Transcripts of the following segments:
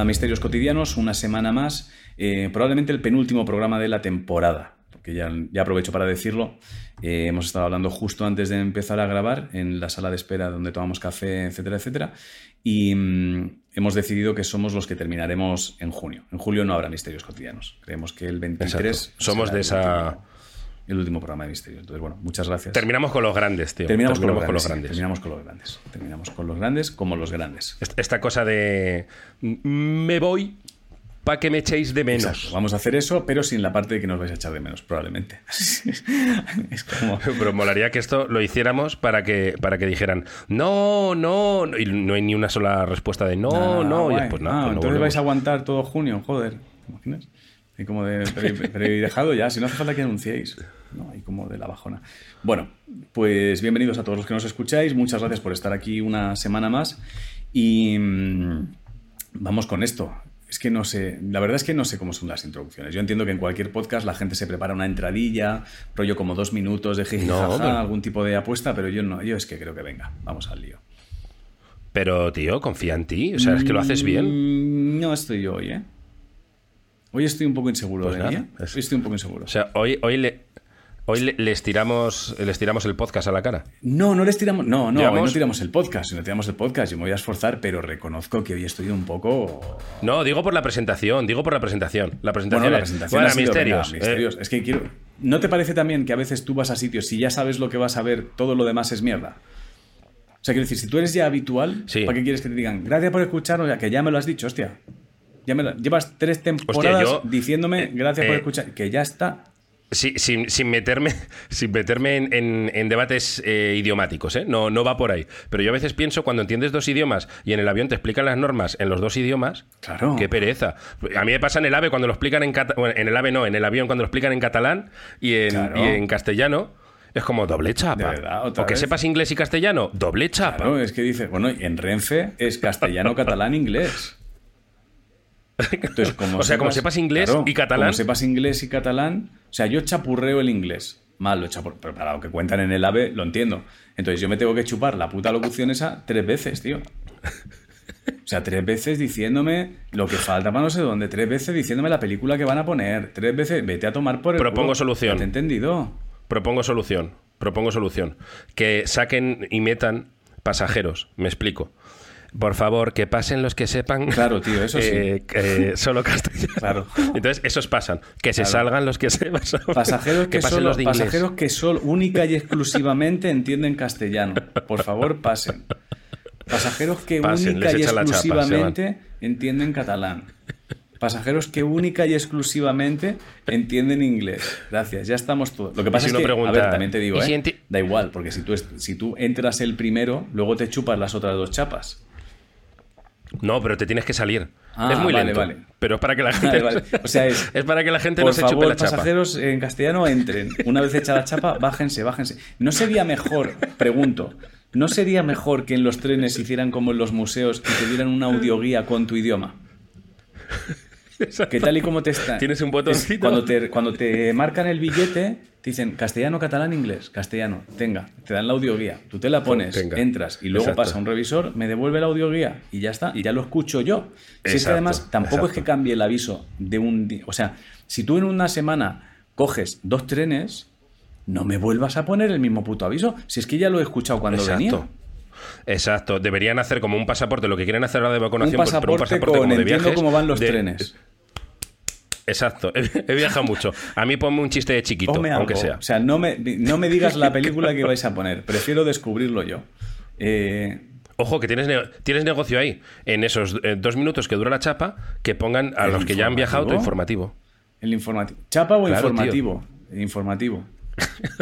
A Misterios Cotidianos, una semana más, eh, probablemente el penúltimo programa de la temporada, porque ya, ya aprovecho para decirlo. Eh, hemos estado hablando justo antes de empezar a grabar en la sala de espera donde tomamos café, etcétera, etcétera, y mm, hemos decidido que somos los que terminaremos en junio. En julio no habrá Misterios Cotidianos. Creemos que el 23 Exacto. Somos de esa- último- el último programa de Misterios. Entonces, bueno, muchas gracias. Terminamos con los grandes, tío. Terminamos, con, los con grandes, los sí, grandes. terminamos con los grandes. Terminamos con los grandes como los grandes. Est- Esta cosa de "Mm, me voy para que me echéis de menos. Exacto, Vamos a hacer eso, pero sin la parte de que nos vais a echar de menos, probablemente. es como. Pero molaría que esto lo hiciéramos para que, para que dijeran no, no, no", y no hay ni una sola respuesta de no, "Ah, no, y guay. después no. Ah, pues no entonces volvemos. vais a aguantar todo junio, joder. ¿Te imaginas? Y como de. Pero, he dejado ya, si no hace falta que anunciéis. No, y como de la bajona. Bueno, pues bienvenidos a todos los que nos escucháis. Muchas gracias por estar aquí una semana más. Y. mm, Vamos con esto. Es que no sé, la verdad es que no sé cómo son las introducciones. Yo entiendo que en cualquier podcast la gente se prepara una entradilla, rollo como dos minutos de jiji, No, jaja, pero- algún tipo de apuesta, pero yo no, yo es que creo que venga, vamos al lío. Pero, tío, confía en ti. O sea, es que lo haces bien. Mm, No estoy yo hoy, ¿eh? Hoy estoy un poco inseguro Pues nada. ¿eh? es- Hoy estoy un poco inseguro. O sea, hoy, hoy le. Hoy le- les tiramos, les tiramos el podcast a la cara. no, no les tiramos. No, no, hoy no tiramos el podcast. Si no tiramos el podcast, yo me voy a esforzar, pero reconozco que hoy estoy un poco. No, digo por la presentación, digo por la presentación. La presentación, Bueno, la es, presentación bueno, venga, misterios. eh, misterios. Es que quiero. ¿No te parece también que a veces tú vas a sitios, si ya sabes lo que vas a ver, todo lo demás es mierda? O sea, quiero decir, si tú eres ya habitual, Sí. ¿para qué quieres que te digan gracias por escucharnos? Ya que ya me lo has dicho, hostia. Ya me lo- llevas tres temporadas yo- diciéndome eh, gracias por eh, escuchar. Que ya está. Sí, sin, sin meterme, sin meterme en, en- en debates eh, idiomáticos, ¿eh? No, no va por ahí. Pero yo a veces pienso, cuando entiendes dos idiomas y en el avión te explican las normas en los dos idiomas, Claro. qué pereza. A mí me pasa en el AVE cuando lo explican en cata- bueno, en el AVE no, en el avión cuando lo explican en catalán y en, Claro. y en castellano. Es como doble chapa. Verdad, o que vez. sepas inglés y castellano, doble chapa. Claro, es que dice, bueno, en Renfe es castellano, catalán, inglés. Entonces, como O sea, como sepas inglés y catalán. Como sepas inglés y catalán, o sea, yo chapurreo el inglés. Mal lo chapurreo, pero para lo que cuentan en el AVE lo entiendo. Entonces yo me tengo que chupar la puta locución esa tres veces, tío. O sea, tres veces diciéndome lo que falta para no sé dónde, tres veces diciéndome la película que van a poner, tres veces, vete a tomar por el Propongo culo. solución. ¿Ya ¿Te he entendido? Propongo solución. Propongo solución. Que saquen y metan pasajeros. Me explico. Por favor, que pasen los que sepan. Claro, tío, eso sí. eh, que solo castellano. Claro. Entonces, esos pasan. Que se Claro. salgan los que sepan. Pasajeros que, pasen solo, los de pasajeros que solo, única y exclusivamente entienden castellano. Por favor, pasen. Pasajeros que Pasen, única y chapa, exclusivamente entienden catalán. Pasajeros que única y exclusivamente entienden inglés. Gracias, ya estamos todos. Lo que pasa si es que, pregunta, a ver, también te digo, ¿y si ¿eh? da igual, porque si tú, si tú entras el primero, luego te chupas las otras dos chapas. No, pero te tienes que salir. Ah, es muy vale, lento. vale. Pero es para que la gente. Vale. O sea, es- para que la gente Por no se favor, chupe la chapa. pasajeros en castellano entren. Una vez hecha la chapa, bájense, bájense. ¿No sería mejor, pregunto, ¿no sería mejor que en los trenes hicieran como en los museos y te dieran una audioguía con tu idioma? Que tal y como te está. Tienes un es botoncito. Cuando te, cuando te marcan el billete, te dicen castellano, catalán, inglés. Castellano, tenga. Te dan la audioguía. Tú te la pones, Tenga. entras y luego Exacto. pasa un revisor, me devuelve la audioguía y ya está. Y ya lo escucho yo. Si es que además tampoco es que cambie el aviso de un día. O sea, si tú en una semana coges dos trenes, no me vuelvas a poner el mismo puto aviso. Si es que ya lo he escuchado cuando venía. Exacto. Deberían hacer como un pasaporte. Lo que quieren hacer ahora de Un vacunación, pues, pero pasaporte, con como de viajes. cómo van los de- trenes. Exacto. He, viajado mucho. A mí ponme un chiste de chiquito, algo. aunque sea. O sea, no me, no me digas la película que vais a poner. Prefiero descubrirlo yo. Eh, Ojo, que tienes, ne- tienes negocio ahí. En esos eh, dos minutos que dura la chapa, que pongan a ¿El los que ya han viajado tu informativo? El informativo. ¿Chapa o Claro, informativo? Informativo.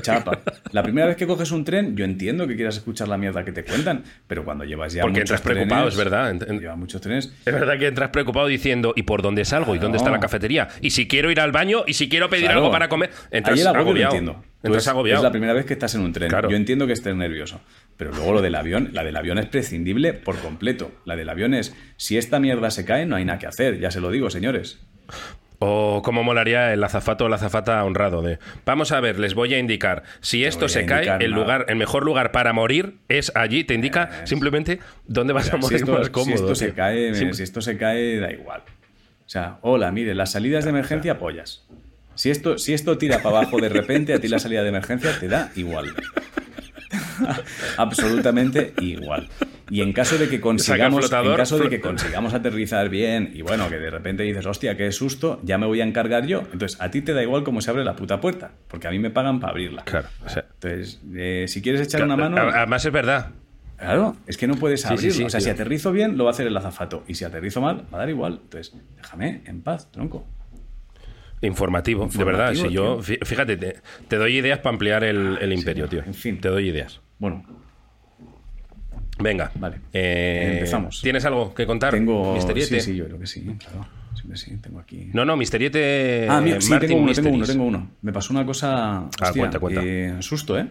Chapa. La primera vez que coges un tren, yo entiendo que quieras escuchar la mierda que te cuentan, pero cuando llevas ya Porque muchos entras preocupado, trenes- es verdad. Ent- ent- Llevas muchos trenes. Es verdad que entras preocupado diciendo ¿y por dónde salgo? ¿Y dónde está la cafetería? ¿Y si quiero ir al baño? ¿Y si quiero pedir Claro. algo para comer? Entras Ahí agobiado. entiendo. Entras agobiado. es la primera vez que estás en un tren. Claro. Yo entiendo que estés nervioso. Pero luego lo del avión, la del avión es prescindible por completo. La del avión es, si esta mierda se cae, no hay nada que hacer. Ya se lo digo, señores. O cómo molaría el azafato o la azafata honrado de vamos a ver, les voy a indicar. Si esto se cae, el nada. lugar, el mejor lugar para morir es allí. Te indica simplemente dónde vas a Si morir esto, más si cómodo. esto se cae, si esto se cae, da igual. O sea, hola, mire, las salidas de emergencia apoyas. Si esto, si esto tira para abajo de repente, a ti la salida de emergencia te da igual. Absolutamente igual. Y en caso de que consigamos, flotador, en caso de que consigamos aterrizar bien y bueno, que de repente dices, hostia, qué susto, ya me voy a encargar yo. Entonces, a ti te da igual cómo se abre la puta puerta, porque a mí me pagan para abrirla. Claro, o sea, Entonces, eh, si quieres echar una mano, Además es verdad. Claro, es que no puedes Sí, sí, abrirlo. sí, o sea, si aterrizo bien, lo va a hacer el azafato. Y si aterrizo mal, va a dar igual. Entonces, déjame en paz, tronco. Informativo, de verdad. Si yo, tío. fíjate, te, te doy ideas para ampliar el, el imperio, tío. en fin. Te doy ideas. Bueno, Venga. Vale. Eh, Empezamos. ¿Tienes algo que contar? tengo. Misteriete. Sí, sí, yo creo que sí, claro. Siempre sí, tengo aquí. No, no, Misteriete. ah, mira, sí, Martin tengo uno, tengo uno, tengo uno. Me pasó una cosa. hostia, Ah, cuenta, cuenta. eh, susto, ¿eh?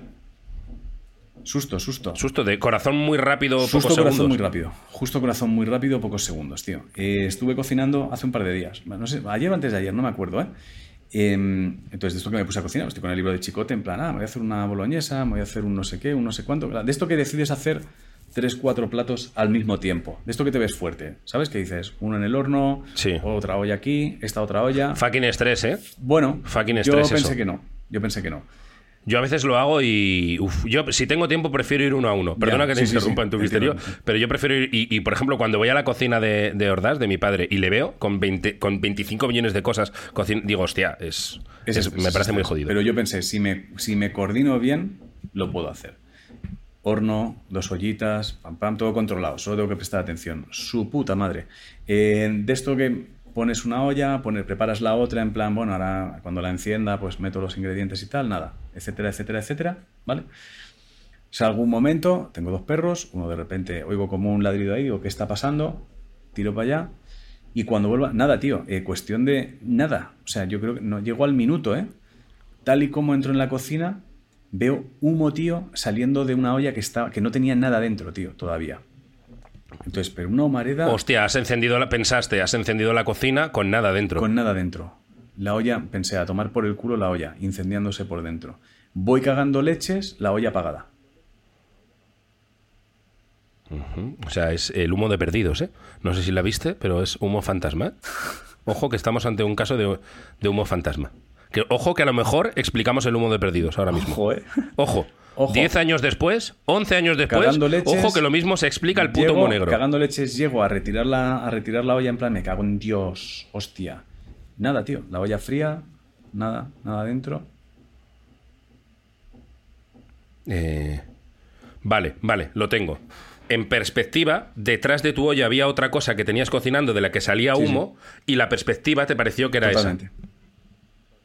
Susto, susto. Susto de corazón muy rápido, Justo pocos corazón segundos. muy rápido. Justo corazón muy rápido, pocos segundos, tío. Eh, estuve cocinando hace un par de días. No sé, ayer o antes de ayer, no me acuerdo, ¿eh? Em, entonces, de esto que me puse a cocinar, estoy con el libro de Chicote, en plan, ah, me voy a hacer una boloñesa, me voy a hacer un no sé qué, un no sé cuánto. De esto que decides hacer tres, cuatro platos al mismo tiempo. De esto que te ves fuerte. ¿Sabes? Que dices, uno en el horno, Sí. otra olla aquí, esta otra olla. Fucking estrés, ¿eh? Bueno, Fucking yo estrés pensé eso. que no. Yo pensé que no. Yo a veces lo hago y. uf, yo, si tengo tiempo, prefiero ir uno a uno. Perdona que te sí, interrumpa sí, en tu te misterio, pero yo prefiero ir. Y, y, por ejemplo, cuando voy a la cocina de, de Ordaz, de mi padre, y le veo con, 20, con 25 millones de cosas, digo, hostia, es, Es es- estrés, me parece muy jodido. Pero yo pensé, si me, si me coordino bien, lo puedo hacer. Horno, dos ollitas, pam, pam, todo controlado. Solo tengo que prestar atención. Su puta madre. Eh, de esto que pones una olla, preparas la otra en plan, bueno, ahora cuando la encienda, pues meto los ingredientes y tal, nada, etcétera, etcétera, etcétera, ¿vale? Salgo un momento, tengo dos perros, uno de repente oigo como un ladrido ahí, digo, ¿qué está pasando? Tiro para allá. Y cuando vuelva, nada, tío, eh, cuestión de nada. O sea, yo creo que no llego al minuto, ¿eh? Tal y como entro en la cocina, veo humo, tío, saliendo de una olla que, estaba, que no tenía nada dentro, tío, todavía. Entonces, pero una humareda Hostia, has encendido la, pensaste, has encendido la cocina con nada dentro. con nada dentro. La olla, pensé, a tomar por el culo la olla, incendiándose por dentro. Voy cagando leches, la olla apagada. O sea, es el humo de perdidos, ¿eh? No sé si la viste, pero es humo fantasma. Ojo que estamos ante un caso de, de humo fantasma. Que, ojo que a lo mejor explicamos el humo de perdidos ahora mismo. Ojo, ¿eh? Ojo. Ojo. 10 años después, 11 años después, leches, ojo que lo mismo se explica el puto Llego, humo negro. Cagando leches, llego a retirar, la, a retirar la olla en plan, me cago en Dios, hostia. Nada, tío, la olla fría, nada, nada dentro. Eh, Vale, vale, lo tengo. En perspectiva, detrás de tu olla había otra cosa que tenías cocinando de la que salía Sí, humo y la perspectiva te pareció que era Totalmente.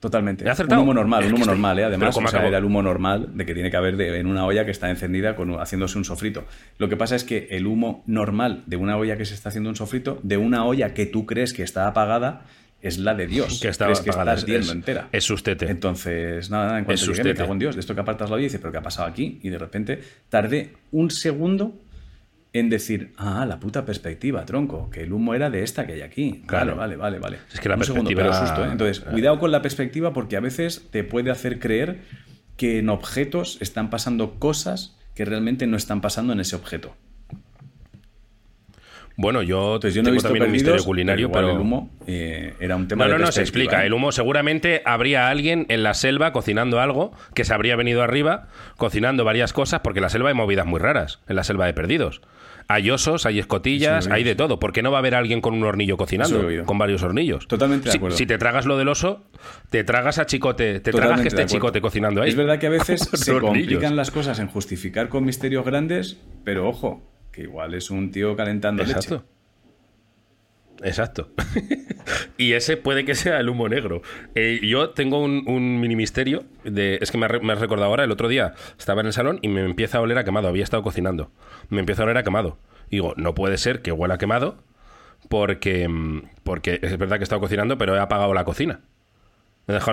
Totalmente. ¿He acertado? Un humo normal, un humo normal, ¿eh? Además, ¿cómo o sea, acabó? era el humo normal de que tiene que haber de- en una olla que está encendida con, haciéndose un sofrito. Lo que pasa es que el humo normal de una olla que se está haciendo un sofrito, de una olla que tú crees que está apagada, es la de Dios. Que estaba crees que apagada, está es- entera. es sustete. Entonces, nada, nada, en cuanto llegué, me cago en Dios. De esto que apartas la olla y dices, ¿pero qué ha pasado aquí? Y de repente tardé un segundo en decir, ah, la puta perspectiva, tronco, que el humo era de esta que hay aquí. Claro. Vale, vale, vale, vale. Es que la un segundo, perspectiva- pero susto, ¿eh? Entonces, cuidado con la perspectiva porque a veces te puede hacer creer que en objetos están pasando cosas que realmente no están pasando en ese objeto. Bueno, yo, Entonces, yo no he tengo visto también un misterio culinario, pero, el humo eh, era un tema No, de no, no, se explica. ¿eh? El humo seguramente habría alguien en la selva cocinando algo que se habría venido arriba cocinando varias cosas porque en la selva hay movidas muy raras, en la selva de perdidos. Hay osos, hay escotillas, hay de todo. ¿Por qué no va a haber alguien con un hornillo cocinando? Con varios hornillos. Totalmente de Si- acuerdo. Si, te tragas lo del oso, te tragas a Chicote, te tragas que esté. Chicote cocinando ahí. Es verdad que a veces se hornillos. complican las cosas en justificar con misterios grandes, pero ojo, que igual es un tío calentando Exacto. leche. Exacto. y ese puede que sea el humo negro. Eh, yo tengo un, un mini misterio. De, es que me, me has recordado ahora, el otro día estaba en el salón y me empieza a oler a quemado. Había estado cocinando. Me empieza a oler a quemado. Y digo, no puede ser que huela a quemado porque, mm, porque es verdad que he estado cocinando, pero he apagado la cocina.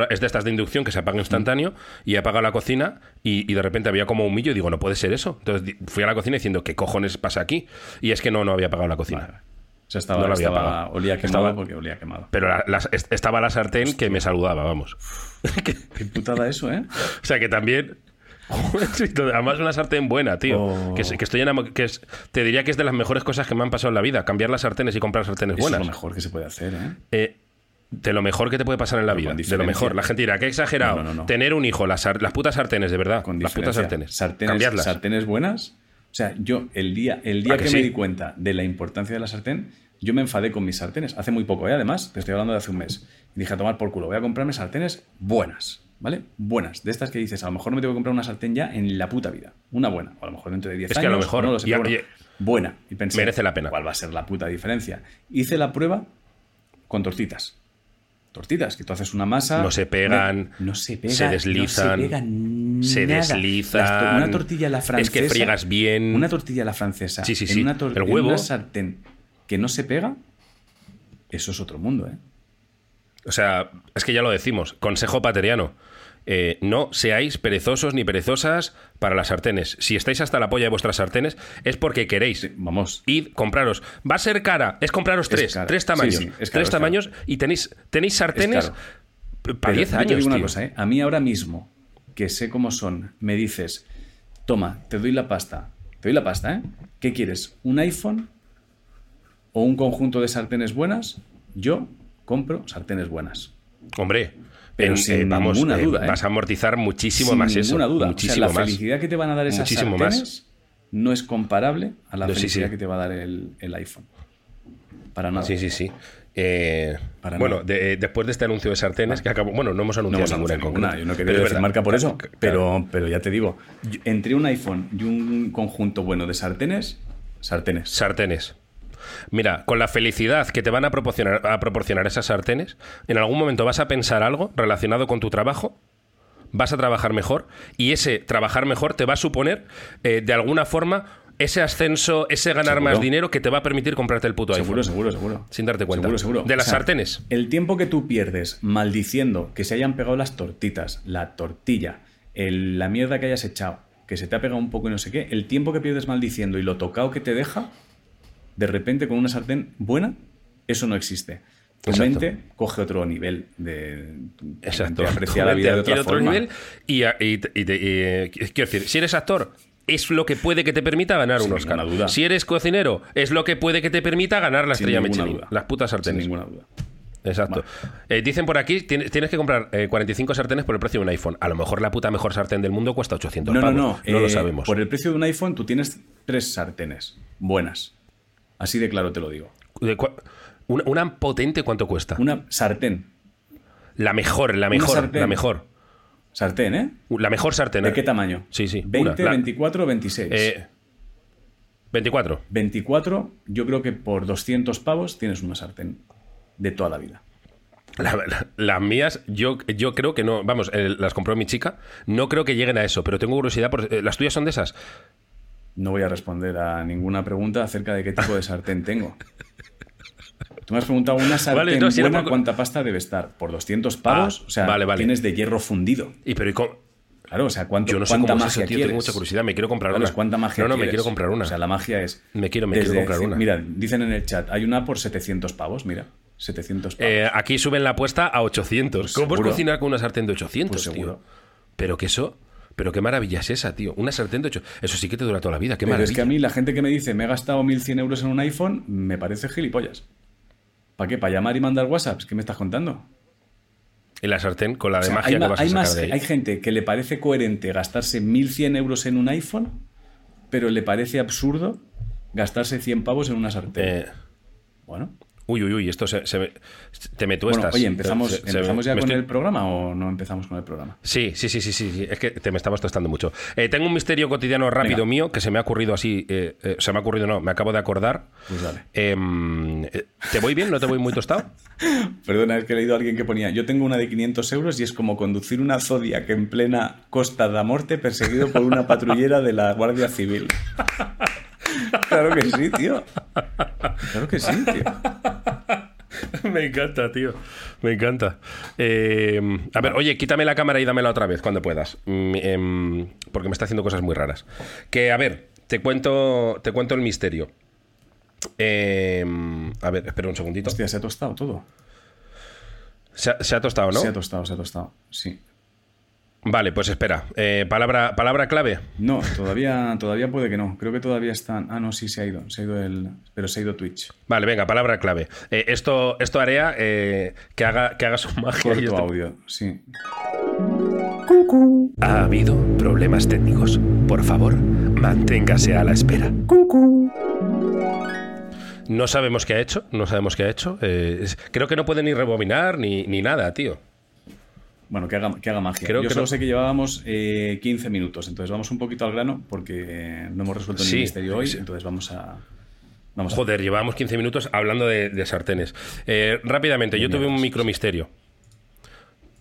Es de estas de inducción que se apaga instantáneo y he apagado la cocina y, y de repente había como humillo y digo, no puede ser eso. Entonces fui a la cocina diciendo, ¿qué cojones pasa aquí? Y es que no, no había apagado la cocina. O sea, estaba, No había estaba- olía quemado Estaba- porque olía quemado. Pero la- la- est- estaba la sartén que me saludaba, vamos. Qué putada eso, ¿eh? O sea que también. Además, una sartén buena, tío. Oh. Que, estoy que es- te diría que es de las mejores cosas que me han pasado en la vida. Cambiar las sartenes y comprar sartenes Eso es buenas. lo mejor que se puede hacer, ¿eh? Eh, de lo mejor que te puede pasar en la vida. De lo mejor. La gente dirá, qué exagerado. No, no, no, no. Tener un hijo, las, las putas sartenes, de verdad. Con las putas sartenes. sartenes. Cambiarlas. sartenes buenas. O sea, yo el día, el día ¿A que, me di cuenta de la importancia de la sartén, yo me enfadé con mis sartenes. Hace muy poco, ¿eh? además, te estoy hablando de hace un mes. Y dije a tomar por culo, voy a comprarme sartenes buenas, ¿vale? Buenas. De estas que dices, a lo mejor no me tengo que comprar una sartén ya en la puta vida. Una buena. O a lo mejor dentro de 10 Es años. que a lo mejor, no lo sé, y a- pero bueno, y- buena. Y pensé, merece la pena. ¿Cuál va a ser la puta diferencia? Hice la prueba con tortitas. Tortitas, que tú haces una masa. No se pegan, no se pega, se deslizan, no se, pega se nada. deslizan. To- una tortilla a la Es francesa. que friegas bien. Una tortilla a la francesa. Sí, sí, en sí. una tor- El en huevo. una sartén que no se pega. Eso es otro mundo, ¿eh? O sea, es que ya lo decimos. Consejo pateriano. Eh, no seáis perezosos ni perezosas para las sartenes. Si estáis hasta la polla de vuestras sartenes, es porque queréis. Vamos. Id, compraros. Va a ser cara. Es compraros tres. Tres tamaños. Sí, sí, es caro, tres es tamaños y tenéis, tenéis sartenes para Pero 10 yo años. Te digo una tío. cosa, ¿eh? A mí ahora mismo, que sé cómo son, me dices, toma, te doy la pasta. Te doy la pasta, ¿eh? ¿Qué quieres? ¿Un iPhone o un conjunto de sartenes buenas? Yo compro sartenes buenas. Hombre, Pero en- sin eh, vamos, ninguna eh, duda, ¿eh? vas a amortizar muchísimo Sin más eso. ninguna duda. O sea, Muchísimo la más. felicidad que te van a dar esas Muchísimo más. sartenes no es comparable a la No, felicidad sí. que te va a dar el, el iPhone. Para nada. Sí, sí, sí. Eh, Para bueno, de- después de este anuncio de sartenes, que acabó. Bueno, no hemos No anunciado hemos ninguna en ninguna, concreto. yo no quería Pero decir verdad. marca por eso, Claro. pero, pero ya te digo, entre un iPhone y un conjunto bueno de sartenes, sartenes. Sartenes. Mira, con la felicidad que te van a proporcionar, a proporcionar esas sartenes, en algún momento vas a pensar algo relacionado con tu trabajo, vas a trabajar mejor y ese trabajar mejor te va a suponer, eh, de alguna forma, ese ascenso, ese ganar Seguro. más dinero que te va a permitir comprarte el puto Seguro, iPhone. seguro, seguro. Sin darte cuenta. Seguro, seguro. De las O sea, sartenes. El tiempo que tú pierdes maldiciendo que se hayan pegado las tortitas, la tortilla, el- la mierda que hayas echado, que se te ha pegado un poco y no sé qué, el tiempo que pierdes maldiciendo y lo tocado que te deja, de repente con una sartén buena, eso no existe. Tu Exacto. mente coge otro nivel de... Exacto. aprecia la vida de otra otro forma. nivel y, y eh, quiero decir, si eres actor, es lo que puede que te permita ganar Sin un Oscar. ninguna duda. Si eres cocinero, es lo que puede que te permita ganar la Sin estrella Michelin. duda. Las putas Sin sartenes. ninguna duda. Exacto. Eh, dicen por aquí, tienes, tienes que comprar eh, 45 sartenes por el precio de un iPhone. A lo mejor la puta mejor sartén del mundo cuesta 800 No, no, pavos. no. No lo eh, sabemos. Por el precio de un iPhone tú tienes tres sartenes buenas. Así de claro te lo digo. De una, una potente, ¿cuánto cuesta? Una sartén. La mejor, la mejor, sartén. la mejor. Sartén, ¿eh? La mejor sartén. ¿De eh. qué tamaño? Sí, sí. 20, una. La- 24 o 26. eh, 24. 24, yo creo que por 200 pavos tienes una sartén de toda la vida. La- la- las mías, yo, yo creo que no. Vamos, eh, las compró mi chica. No creo que lleguen a eso, pero tengo curiosidad. Por, eh, ¿Las tuyas son de esas? No voy a responder a ninguna pregunta acerca de qué tipo de sartén tengo. Tú me has preguntado una sartén Vale, no, si buena, ¿cuánta pasta debe estar? ¿Por 200 pavos? Ah, o sea, vale, vale. tienes de hierro fundido. Y pero ¿y cómo? Claro, o sea, ¿cuánto, Yo no sé ¿cuánta cómo es magia eso, tío. Tengo mucha curiosidad. Me quiero comprar Claro, una. es ¿Cuánta magia No, no, me quiero comprar una. O sea, la magia es... Me quiero- me quiero comprar una. Mira, dicen en el chat, hay una por 700 pavos, mira. 700 pavos. Eh, aquí suben la apuesta a 800. ¿Cómo puedes seguro. cocinar con una sartén de 800, Pues tío? seguro. Pero que eso... Pero qué maravilla es esa, tío. Una sartén de 8... Eso sí que te dura toda la vida. Qué Pero maravilla. es que a mí la gente que me dice, me he gastado 1.100 euros en un iPhone, me parece gilipollas. ¿Para qué? ¿Para llamar y mandar WhatsApps? ¿Qué me estás contando? Y la sartén con la de O sea, magia hay, que vas a sacar más- de ahí. hay gente que le parece coherente gastarse 1.100 euros en un iPhone, pero le parece absurdo gastarse 100 pavos en una sartén. Eh, bueno, uy, uy, uy. Esto se, se me- te me bueno, tuestas. oye, ¿empezamos, Se- se- ¿empezamos ya con estoy- el programa o no empezamos con el programa? Sí, sí, sí, sí, sí. Es que te me estabas tostando mucho. Eh, tengo un misterio cotidiano rápido Venga. mío que se me ha ocurrido así. eh, eh, se me ha ocurrido, no, me acabo de acordar. Pues dale. Em, ¿Te voy bien? ¿No te voy muy tostado? Perdona, es que he leído a alguien que ponía, yo tengo una de 500 euros y es como conducir una Zodiac en plena Costa da Morte perseguido por una patrullera de la Guardia Civil. claro que sí, tío. Claro que sí, tío. Me encanta, tío. Me encanta. Eh, a ver, oye, quítame la cámara y dámela otra vez cuando puedas. Mm, em, porque me está haciendo cosas muy raras. Que, a ver, te cuento, te cuento el misterio. Eh, a ver, espera un segundito. Hostia, se ha tostado todo. Se ha, se ha tostado, ¿no? Se ha tostado, se ha tostado. Sí. Vale, pues espera. Eh, palabra, palabra clave. No, todavía, todavía puede que no. Creo que todavía están. Ah, no, sí, se ha ido. Se ha ido el. Pero se ha ido Twitch. Vale, venga, palabra clave. Eh, esto, esto haría eh, que, haga, que haga su magia. y Corto esto- audio, sí. Ha habido problemas técnicos. Por favor, manténgase a la espera. No sabemos qué ha hecho, no sabemos qué ha hecho. Eh, creo que no puede ni rebobinar ni, ni nada, tío. Bueno, que haga, que haga magia. Creo Yo solo sé que llevábamos eh, 15 minutos, entonces vamos un poquito al grano porque no hemos resuelto Sí, ningún misterio hoy, sí. entonces vamos a. Vamos a- Joder, llevábamos 15 minutos hablando de, de sartenes. Eh, rápidamente, yo tuve un micromisterio.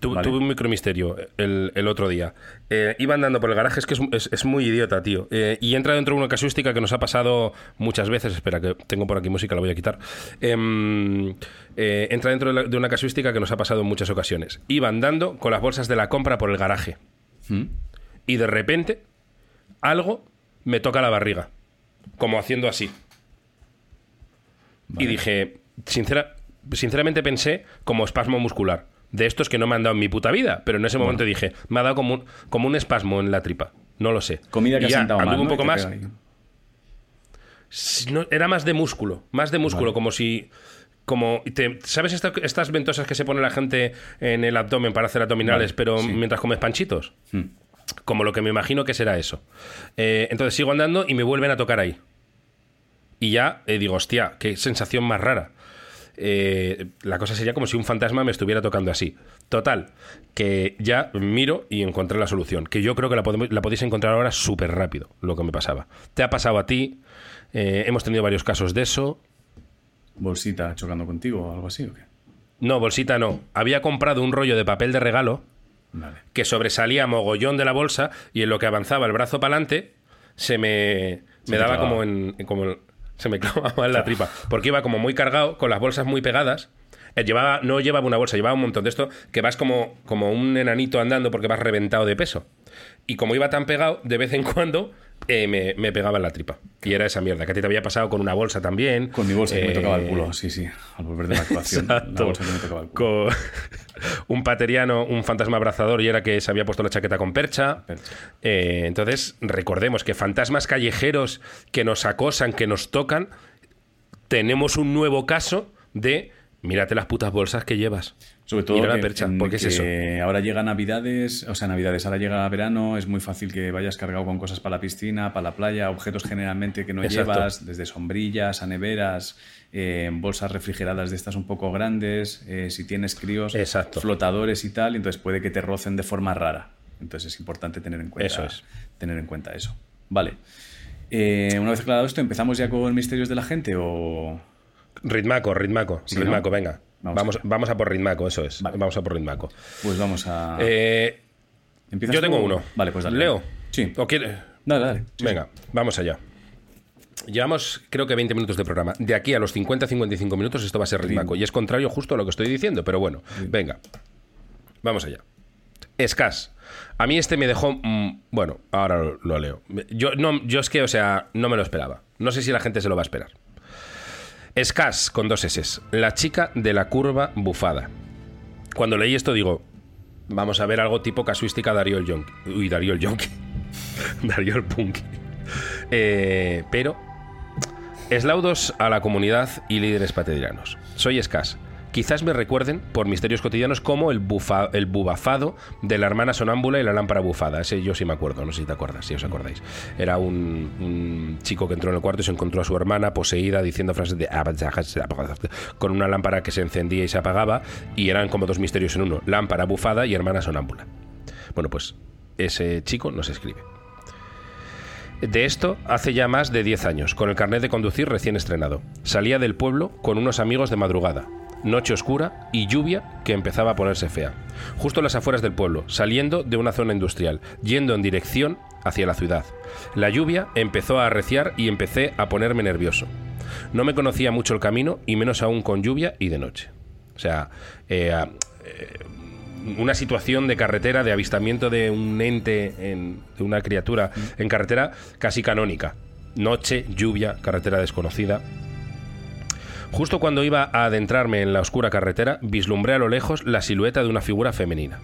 Tu- Vale. Tuve un micromisterio el, el otro día. Eh, iba andando por el garaje, es que es, es- es muy idiota, tío. Eh, y entra dentro de una casuística que nos ha pasado muchas veces. Espera, que tengo por aquí música, la voy a quitar. Em, eh, entra dentro de, la- de una casuística que nos ha pasado en muchas ocasiones. Iba andando con las bolsas de la compra por el garaje. ¿Mm? Y de repente, algo me toca la barriga. Como haciendo así. Y dije, sincera, sinceramente pensé como espasmo muscular. De estos que no me han dado en mi puta vida. Pero en ese momento dije, me ha dado como un, como un espasmo en la tripa. No lo sé. Comida que Y ya, sentado mal. un poco más. no, era más de músculo. Más de músculo. Vale. Como si. Como, te- ¿Sabes esta- estas ventosas que se pone la gente en el abdomen para hacer abdominales, Vale, pero sí. mientras comes panchitos? Mm. Como lo que me imagino que será eso. Eh, entonces sigo andando y me vuelven a tocar ahí. Y ya eh, digo, hostia, qué sensación más rara. Eh, la cosa sería como si un fantasma me estuviera tocando así. Total, que ya miro y encontré la solución. Que yo creo que la, podéis encontrar ahora súper rápido, lo que me pasaba. Te ha pasado a ti, eh, hemos tenido varios casos de eso. Bolsita chocando contigo o algo así, ¿o qué? No, bolsita no. Había comprado un rollo de papel de regalo Vale. que sobresalía mogollón de la bolsa y en lo que avanzaba el brazo para adelante se me, Se me daba como en- como en- se me clavaba en la tripa. Porque iba como muy cargado con las bolsas muy pegadas. Eh, llevaba no llevaba una bolsa llevaba un montón de esto que vas como como un enanito andando porque vas reventado de peso. Y como iba tan pegado de vez en cuando eh, me, me pegaba en la tripa y era esa mierda que a ti te había pasado con una bolsa también Con mi bolsa que me Eh, tocaba el culo, sí, sí. Al volver de la actuación. Exacto. bolsa que me tocaba el culo. Con un pateriano, un fantasma abrazador y era que se había puesto la chaqueta con percha. Percha. Eh, entonces, recordemos que fantasmas callejeros que nos acosan, que nos tocan, tenemos un nuevo caso de mírate las putas bolsas que llevas. Sobre todo ahora llega Navidades, o sea, Navidades, ahora llega verano, es muy fácil que vayas cargado con cosas para la piscina, para la playa, objetos generalmente que no Exacto. llevas, desde sombrillas a neveras, eh, bolsas refrigeradas de estas un poco grandes, eh, si tienes críos, Exacto. flotadores y tal, entonces puede que te rocen de forma rara. Entonces es importante tener en cuenta Eso es. Tener en cuenta eso. Vale. Eh, una vez aclarado esto, ¿empezamos ya con Misterios de la Gente o...? Ritmaco, ritmaco, Sí, ritmaco, ¿no? venga. Vamos Vamos, a por ritmaco, eso es. Vale. Vamos a por ritmaco. Pues vamos a... Eh, ¿Empiezas yo tengo uno. Vale, pues dale. Leo. Sí. ¿O quiere- Dale, dale. Sí, Venga, vamos allá. Llevamos, creo que 20 minutos de programa. De aquí a los 50-55 minutos esto va a ser ritmaco. Y es contrario justo a lo que estoy diciendo, pero bueno, venga. Vamos allá. Escas. A mí este me dejó. mm, bueno, ahora lo, lo leo. Yo, no, yo es que, o sea, no me lo esperaba. No sé si la gente se lo va a esperar. Escas, con dos S. La chica de la curva bufada. Cuando leí esto digo, vamos a ver algo tipo casuística Darío el Yonki. Uy, Darío el Yonki. Darío el Punky. Eh, pero, eslaudos a la comunidad y líderes patedianos. Soy Escas. Quizás me recuerden por misterios cotidianos como el, bufa- bubafado de la hermana sonámbula y la lámpara bufada. Ese yo sí me acuerdo, no sé si te acuerdas, si os acordáis. Era un, chico que entró en el cuarto y se encontró a su hermana poseída diciendo frases de con una lámpara que se encendía y se apagaba y eran como dos misterios en uno, lámpara bufada y hermana sonámbula. Bueno, pues ese chico nos escribe. De esto hace ya más de 10 años, con el carnet de conducir recién estrenado. Salía del pueblo con unos amigos de madrugada. Noche oscura y lluvia que empezaba a ponerse fea. Justo en las afueras del pueblo, saliendo de una zona industrial, yendo en dirección hacia la ciudad. La lluvia empezó a arreciar y empecé a ponerme nervioso. No me conocía mucho el camino y menos aún con lluvia y de noche. O sea, eh, eh, una situación de carretera, de avistamiento de un ente, en- de una criatura en carretera casi canónica. Noche, lluvia, carretera desconocida. Justo cuando iba a adentrarme en la oscura carretera, vislumbré a lo lejos la silueta de una figura femenina.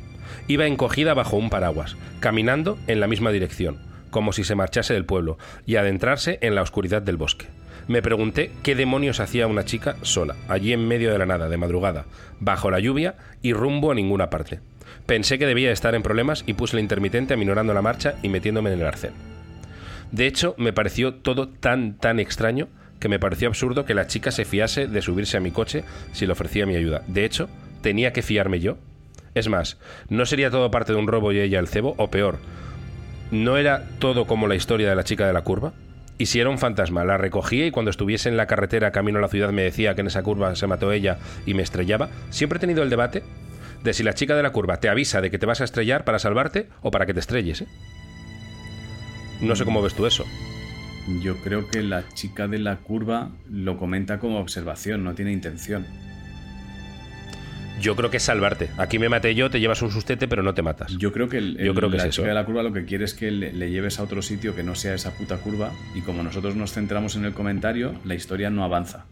Iba encogida bajo un paraguas, caminando en la misma dirección, como si se marchase del pueblo, y adentrarse en la oscuridad del bosque. Me pregunté qué demonios hacía una chica sola, allí en medio de la nada, de madrugada, bajo la lluvia y rumbo a ninguna parte. Pensé que debía estar en problemas y puse el intermitente aminorando la marcha y metiéndome en el arcén. De hecho, me pareció todo tan, tan extraño que me pareció absurdo que la chica se fiase de subirse a mi coche si le ofrecía mi ayuda. De hecho, tenía que fiarme yo. Es más, ¿no sería todo parte de un robo y ella el cebo? O peor, ¿no era todo como la historia de la chica de la curva? Y si era un fantasma, la recogía y cuando estuviese en la carretera camino a la ciudad me decía que en esa curva se mató ella y me estrellaba. Siempre he tenido el debate de si la chica de la curva te avisa de que te vas a estrellar para salvarte o para que te estrelles. ¿eh? No sé cómo ves tú eso. Yo creo que la chica de la curva lo comenta como observación, no tiene intención. Yo creo que es salvarte. Aquí me maté yo, te llevas un sustete, pero no te matas. Yo creo que, el, yo creo que la chica de la curva lo que quiere es que le, lleves a otro sitio que no sea esa puta curva y como nosotros nos centramos en el comentario, la historia no avanza.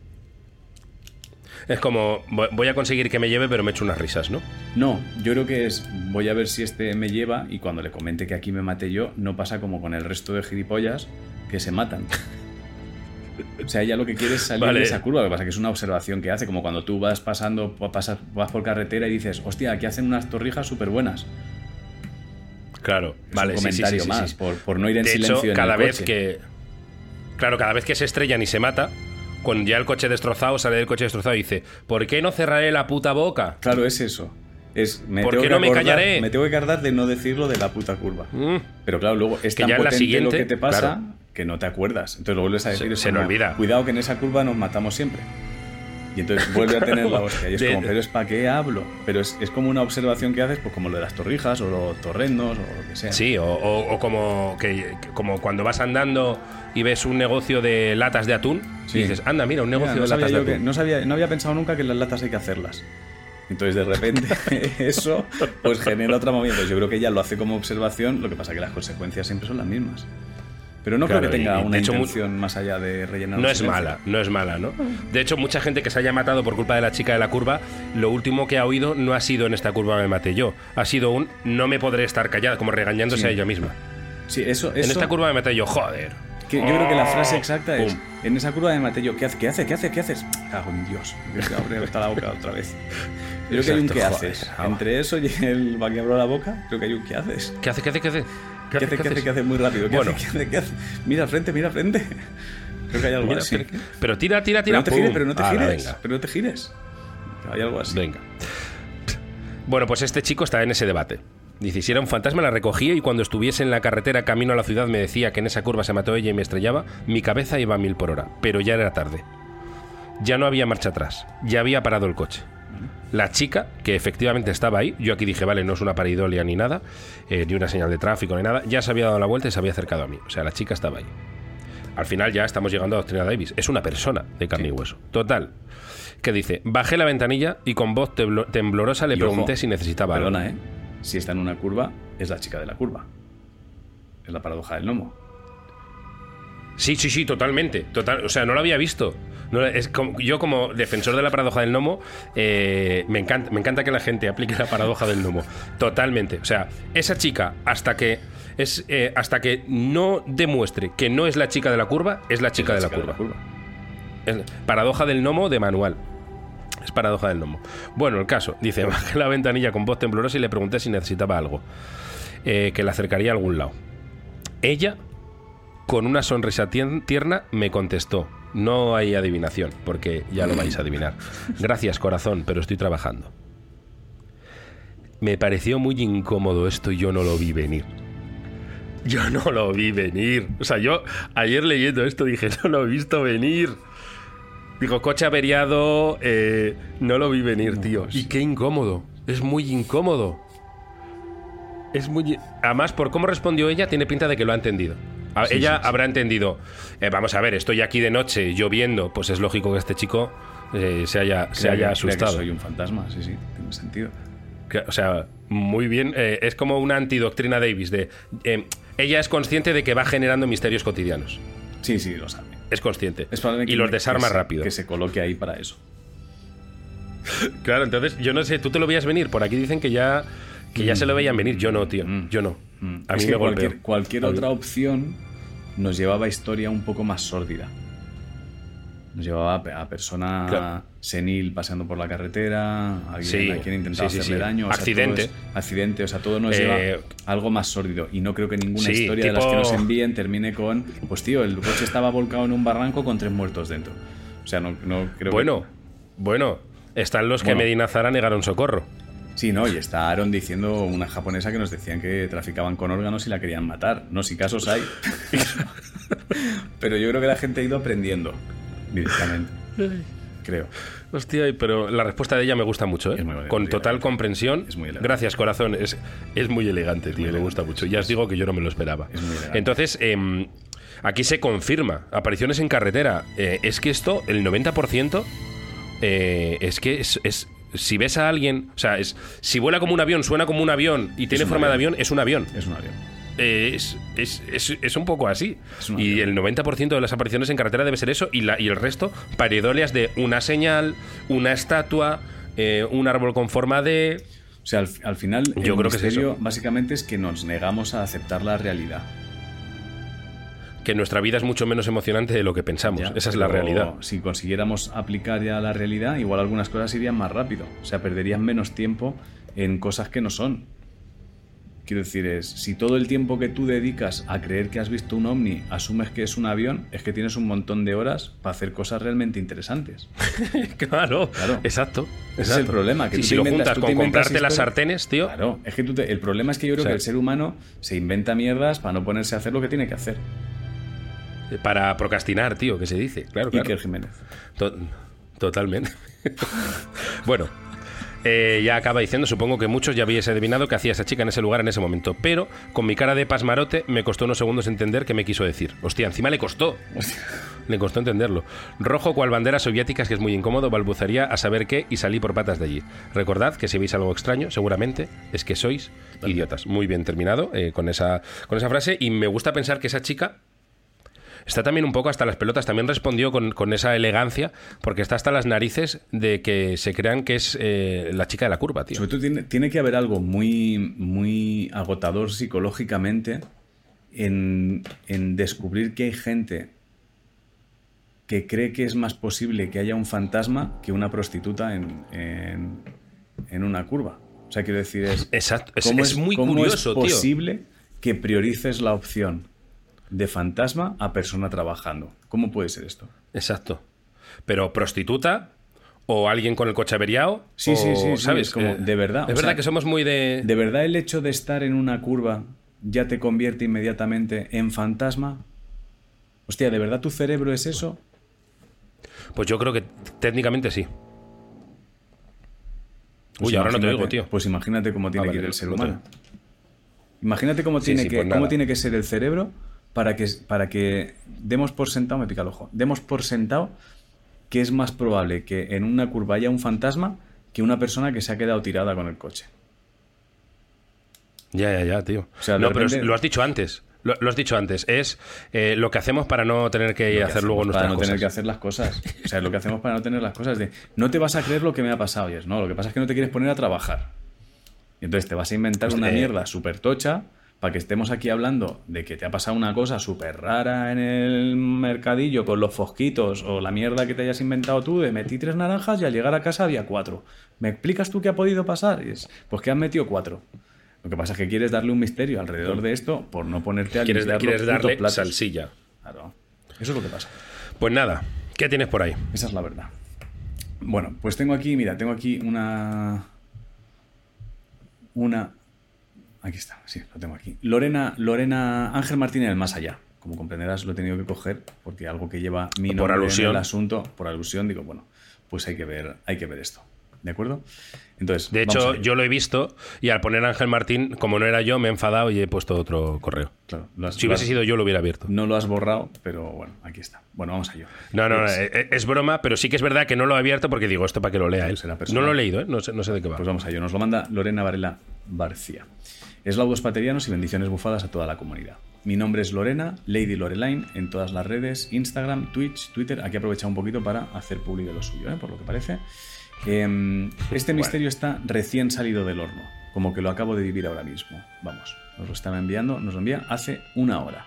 Es como, voy a conseguir que me lleve, pero me echo unas risas, ¿no? No, yo creo que es, voy a ver si este me lleva y cuando le comente que aquí me maté yo, no pasa como con el resto de gilipollas que se matan. O sea, ella lo que quiere es salir de esa curva. Lo que pasa es que es una observación que hace, como cuando tú vas pasando, pasas, vas por carretera y dices, hostia, aquí hacen unas torrijas súper buenas. Claro, vale, un comentario más, por, no ir en de silencio. Hecho, cada vez que. Claro, cada vez que se estrellan y se mata, cuando ya el coche destrozado sale del coche destrozado y dice, ¿por qué no cerraré la puta boca? Claro, es eso. Es, me ¿Por qué no me callaré? Me tengo que acordar de no decirlo de la puta curva. Mm. Pero claro, luego es que tan ya potente la siguiente, lo que te pasa que no te acuerdas. Entonces lo vuelves a decir. Se, se olvida. Cuidado que en esa curva nos matamos siempre. Y entonces vuelve a tener la hostia. Y es como, pero es para qué hablo. Pero es, es, como una observación que haces, pues como lo de las torrijas o los torrendos o lo que sea. Sí, o, o, como, que, como cuando vas andando y ves un negocio de latas de atún y dices, anda, mira, un negocio de latas de atún. no, sabía, no había pensado nunca que las latas hay que hacerlas. Entonces, de repente, eso pues genera otro movimiento. Yo creo que ella lo hace como observación, lo que pasa que las consecuencias siempre son las mismas. Pero no creo que tenga una intención más allá de rellenar. No es mala, no es mala, ¿no? De hecho, mucha gente que se haya matado por culpa de la chica de la curva, lo último que ha oído no ha sido en esta curva me maté yo. Ha sido un no me podré estar callada, como regañándose a ella misma. Sí, eso, En esta curva me maté yo, joder. yo creo que la frase exacta es: En esa curva me maté yo, ¿qué hace? ¿Qué hace? ¿Qué hace? ¿Qué haces? Cago en Dios. Abre la boca otra vez. Creo que hay un ¿qué haces? Entre eso y el va que abro la boca, creo que hay un ¿qué haces? ¿Qué hace? ¿Qué hace? ¿Qué hace? ¿Qué, hace? ¿Qué hace? ¿Qué hace? Muy rápido. ¿Qué hace? ¿Qué hace? ¿Qué hace? Mira al frente, mira al frente. Creo que hay algo así. Pero, tira, tira, tira. Pero no te gires, pero no te gires. Pero no te gires. Hay algo así. Venga. Bueno, pues este chico está en ese debate. Dice, si era un fantasma la recogía y cuando estuviese en la carretera camino a la ciudad me decía que en esa curva se mató ella y me estrellaba, mi cabeza iba a mil por hora, pero ya era tarde. Ya no había marcha atrás, ya había parado el coche. La chica, que efectivamente estaba ahí, yo aquí dije, vale, no es una paridolia ni nada, eh, ni una señal de tráfico ni nada, ya se había dado la vuelta y se había acercado a mí. O sea, la chica estaba ahí. Al final ya estamos llegando a Doctrina Davis. Es una persona de carne y hueso. Total. Que dice, bajé la ventanilla y con voz temblorosa le pregunté si necesitaba Perdona, ¿eh? Si está en una curva, es la chica de la curva. Es la paradoja del gnomo. Sí, sí, sí, totalmente. Total, o sea, no lo había visto. es yo como defensor de la paradoja del gnomo, eh, me, encanta, me encanta que la gente aplique la paradoja del gnomo. Totalmente. O sea, esa chica, hasta que, es, eh, hasta que no demuestre que no es la chica de la curva, es la chica, de, la curva. Es paradoja del gnomo de manual. Es paradoja del gnomo. Bueno, el caso, dice, bajé la ventanilla con voz temblorosa y le pregunté si necesitaba algo. Eh, que la acercaría a algún lado. Ella con una sonrisa tierna me contestó, no hay adivinación, porque ya lo vais a adivinar. Gracias, corazón, pero estoy trabajando. Me pareció muy incómodo esto y yo no lo vi venir. Yo no lo vi venir. O sea, yo ayer leyendo esto dije, no lo he visto venir. Digo, coche averiado, eh, no lo vi venir, tío. Y qué incómodo. Es muy incómodo. Es muy... Además, por cómo respondió ella, tiene pinta de que lo ha entendido. Ella habrá entendido, eh, vamos a ver, estoy aquí de noche lloviendo, pues es lógico que este chico eh, se haya, se haya asustado. soy un fantasma, sí, sí, tiene sentido. o sea, muy bien, eh, es como una antidoctrina Davis de... ella es consciente de que va generando misterios cotidianos. Sí, sí, lo sabe. es consciente. Es y los que desarma se- rápido. Que se coloque ahí para eso. Claro, entonces yo no sé, tú te lo veías venir. Por aquí dicen que ya, que ya se lo veían venir. Yo no, tío. Mm. Yo no. Mm. A Es mí que me cualquier, cualquier otra opción nos llevaba a historia un poco más sórdida. Nos llevaba a pe- a persona Claro. senil paseando por la carretera, a alguien Sí, a quien intentaba sí, hacerle sí. daño. o sea, Accidente. es- accidente, o sea, todo nos Eh, lleva a algo más sórdido. Y no creo que ninguna historia de las que nos envíen termine con, pues tío, el coche estaba volcado en un barranco con tres muertos dentro. O sea, no, no creo Bueno, bueno. Están los que. Medina Zara negaron socorro. Sí, no, y está Aaron diciendo una japonesa que nos decían que traficaban con órganos y la querían matar. No, si casos hay. Pero yo creo que la gente ha ido aprendiendo directamente. Creo. Hostia, pero la respuesta de ella me gusta mucho, ¿eh? Muy Con total elegante. comprensión. Es muy elegante. Gracias, corazón. Es, es muy elegante, tío. me elegante, gusta mucho. Ya os digo que yo no me lo esperaba. Es muy elegante. Entonces, em, aquí se confirma. Apariciones en carretera. Eh, es que esto, el 90%, eh, es que es, es- Si ves a alguien. O sea, es, si vuela como un avión, suena como un avión y tiene forma de avión. es un avión. Es un avión. Eh, es, es- es- es un poco así. Un y el 90% de las apariciones en carretera debe ser eso. Y, la, y el resto, pareidoleas de una señal, una estatua, eh, un árbol con forma de. O sea, al, al final, Yo el creo que es eso. básicamente es que nos negamos a aceptar la realidad. Que nuestra vida es mucho menos emocionante de lo que pensamos. Ya, Esa es la realidad. Si consiguiéramos aplicar ya la realidad, igual algunas cosas irían más rápido. O sea, perderían menos tiempo en cosas que no son. Quiero decir, es, si todo el tiempo que tú dedicas a creer que has visto un ovni asumes que es un avión, es que tienes un montón de horas para hacer cosas realmente interesantes. Claro, Claro. exacto. Ese es el problema, que Sí, tú si lo inventas- juntas con comprarte las sartenes, tío. Claro, es que tú te- el problema es que yo creo O sea, que el ser humano se inventa mierdas para no ponerse a hacer lo que tiene que hacer. Para procrastinar, tío, que se dice. Claro, claro. Iker Jiménez. To- totalmente. bueno, eh, ya acaba diciendo, supongo que muchos ya habíais adivinado que hacía esa chica en ese lugar en ese momento, pero con mi cara de pasmarote me costó unos segundos entender qué me quiso decir. Hostia, encima le costó. Le costó entenderlo. Rojo cual banderas soviéticas, que es muy incómodo, balbuzaría a saber qué y salí por patas de allí. Recordad que si veis algo extraño, seguramente es que sois idiotas. Muy bien terminado eh, con, esa, con esa frase y me gusta pensar que esa chica Está también un poco hasta las pelotas, también respondió con, con esa elegancia, porque está hasta las narices de que se crean que es eh, la chica de la curva, tío. Sobre todo tiene, tiene que haber algo muy, muy agotador psicológicamente en, en descubrir que hay gente que cree que es más posible que haya un fantasma que una prostituta en, en, en una curva. O sea, quiero decir, es, Exacto, es, ¿cómo es muy cómo curioso, es tío. posible que priorices la opción de fantasma a persona trabajando? ¿Cómo puede ser esto? Exacto. Pero prostituta o alguien con el coche averiado. Sí, o, sí, sí, ¿sabes? como, Eh, de verdad, Es o verdad sea, que somos muy de. ¿De verdad el hecho de estar en una curva ya te convierte inmediatamente en fantasma? Hostia, ¿de verdad tu cerebro es eso? Pues yo creo que técnicamente sí. Pues Uy, ahora no te oigo, tío. Pues imagínate cómo tiene Ah, que ir el ser humano. Imagínate cómo, Sí, tiene sí, que, pues cómo tiene que ser el cerebro para que, para que demos por sentado, me pica el ojo, demos por sentado que es más probable que en una curva haya un fantasma que una persona que se ha quedado tirada con el coche. Ya, ya, ya, tío. O sea, no, pero lo has dicho antes. Lo, lo has dicho antes. Es eh, lo que hacemos para no tener que hacer luego nuestras para no cosas. tener que hacer las cosas. O sea, lo que hacemos para no tener las cosas de no te vas a creer lo que me ha pasado. Y es, no, lo que pasa es que no te quieres poner a trabajar. Y entonces te vas a inventar Pues, una eh, mierda súper tocha para que estemos aquí hablando de que te ha pasado una cosa súper rara en el mercadillo con los fosquitos o la mierda que te hayas inventado tú de metí tres naranjas y al llegar a casa había cuatro. ¿Me explicas tú qué ha podido pasar? Es, pues que han metido cuatro. Lo que pasa es que quieres darle un misterio alrededor de esto por no ponerte a Quieres, quieres darle platos. salsilla. Claro. Eso es lo que pasa. Pues nada, ¿qué tienes por ahí? Esa es la verdad. Bueno, pues tengo aquí, mira, tengo aquí una. Una. Aquí está, sí, lo tengo aquí. Lorena, Lorena Ángel Martínez del Más Allá. Como comprenderás, lo he tenido que coger porque algo que lleva mi Por nombre en alusión. el asunto, por alusión, digo, bueno, pues hay que ver, hay que ver esto. ¿De acuerdo? Entonces, De hecho, yo lo he visto y al poner Ángel Martín, como no era yo, me he enfadado y he puesto otro correo. Claro, has- Si hubiese has- sido yo, lo hubiera abierto. No lo has borrado, pero bueno, aquí está. Bueno, vamos a ello. No, no, no, Pues- eh, es broma, pero sí que es verdad que no lo he abierto porque digo, esto para que lo lea él. Será No lo he leído, ¿eh? no, sé, no sé de qué va. Pues vamos a ello. Nos lo manda Lorena Varela García. Eslaudos paterianos y bendiciones bufadas a toda la comunidad. Mi nombre es Lorena, Lady Loreline, en todas las redes, Instagram, Twitch, Twitter. Aquí he aprovechado un poquito para hacer público lo suyo, ¿eh? por lo que parece. Em, este misterio está recién salido del horno, como que lo acabo de vivir ahora mismo. Vamos, nos lo estaba enviando, nos lo envía hace una hora,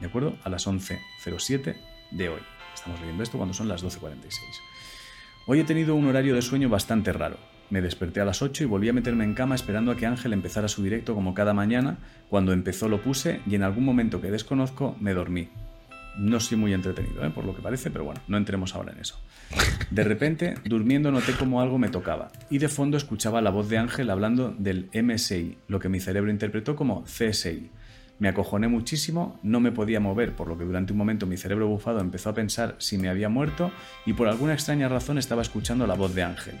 ¿de acuerdo? A las 11.07 de hoy. Estamos leyendo esto cuando son las 12.46. Hoy he tenido un horario de sueño bastante raro. Me desperté a las 8 y volví a meterme en cama esperando a que Ángel empezara su directo como cada mañana. Cuando empezó lo puse y en algún momento que desconozco me dormí. No soy muy entretenido, ¿eh? por lo que parece, pero bueno, no entremos ahora en eso. De repente, durmiendo noté como algo me tocaba y de fondo escuchaba la voz de Ángel hablando del MSI, lo que mi cerebro interpretó como CSI. Me acojoné muchísimo, no me podía mover, por lo que durante un momento mi cerebro bufado empezó a pensar si me había muerto y por alguna extraña razón estaba escuchando la voz de Ángel.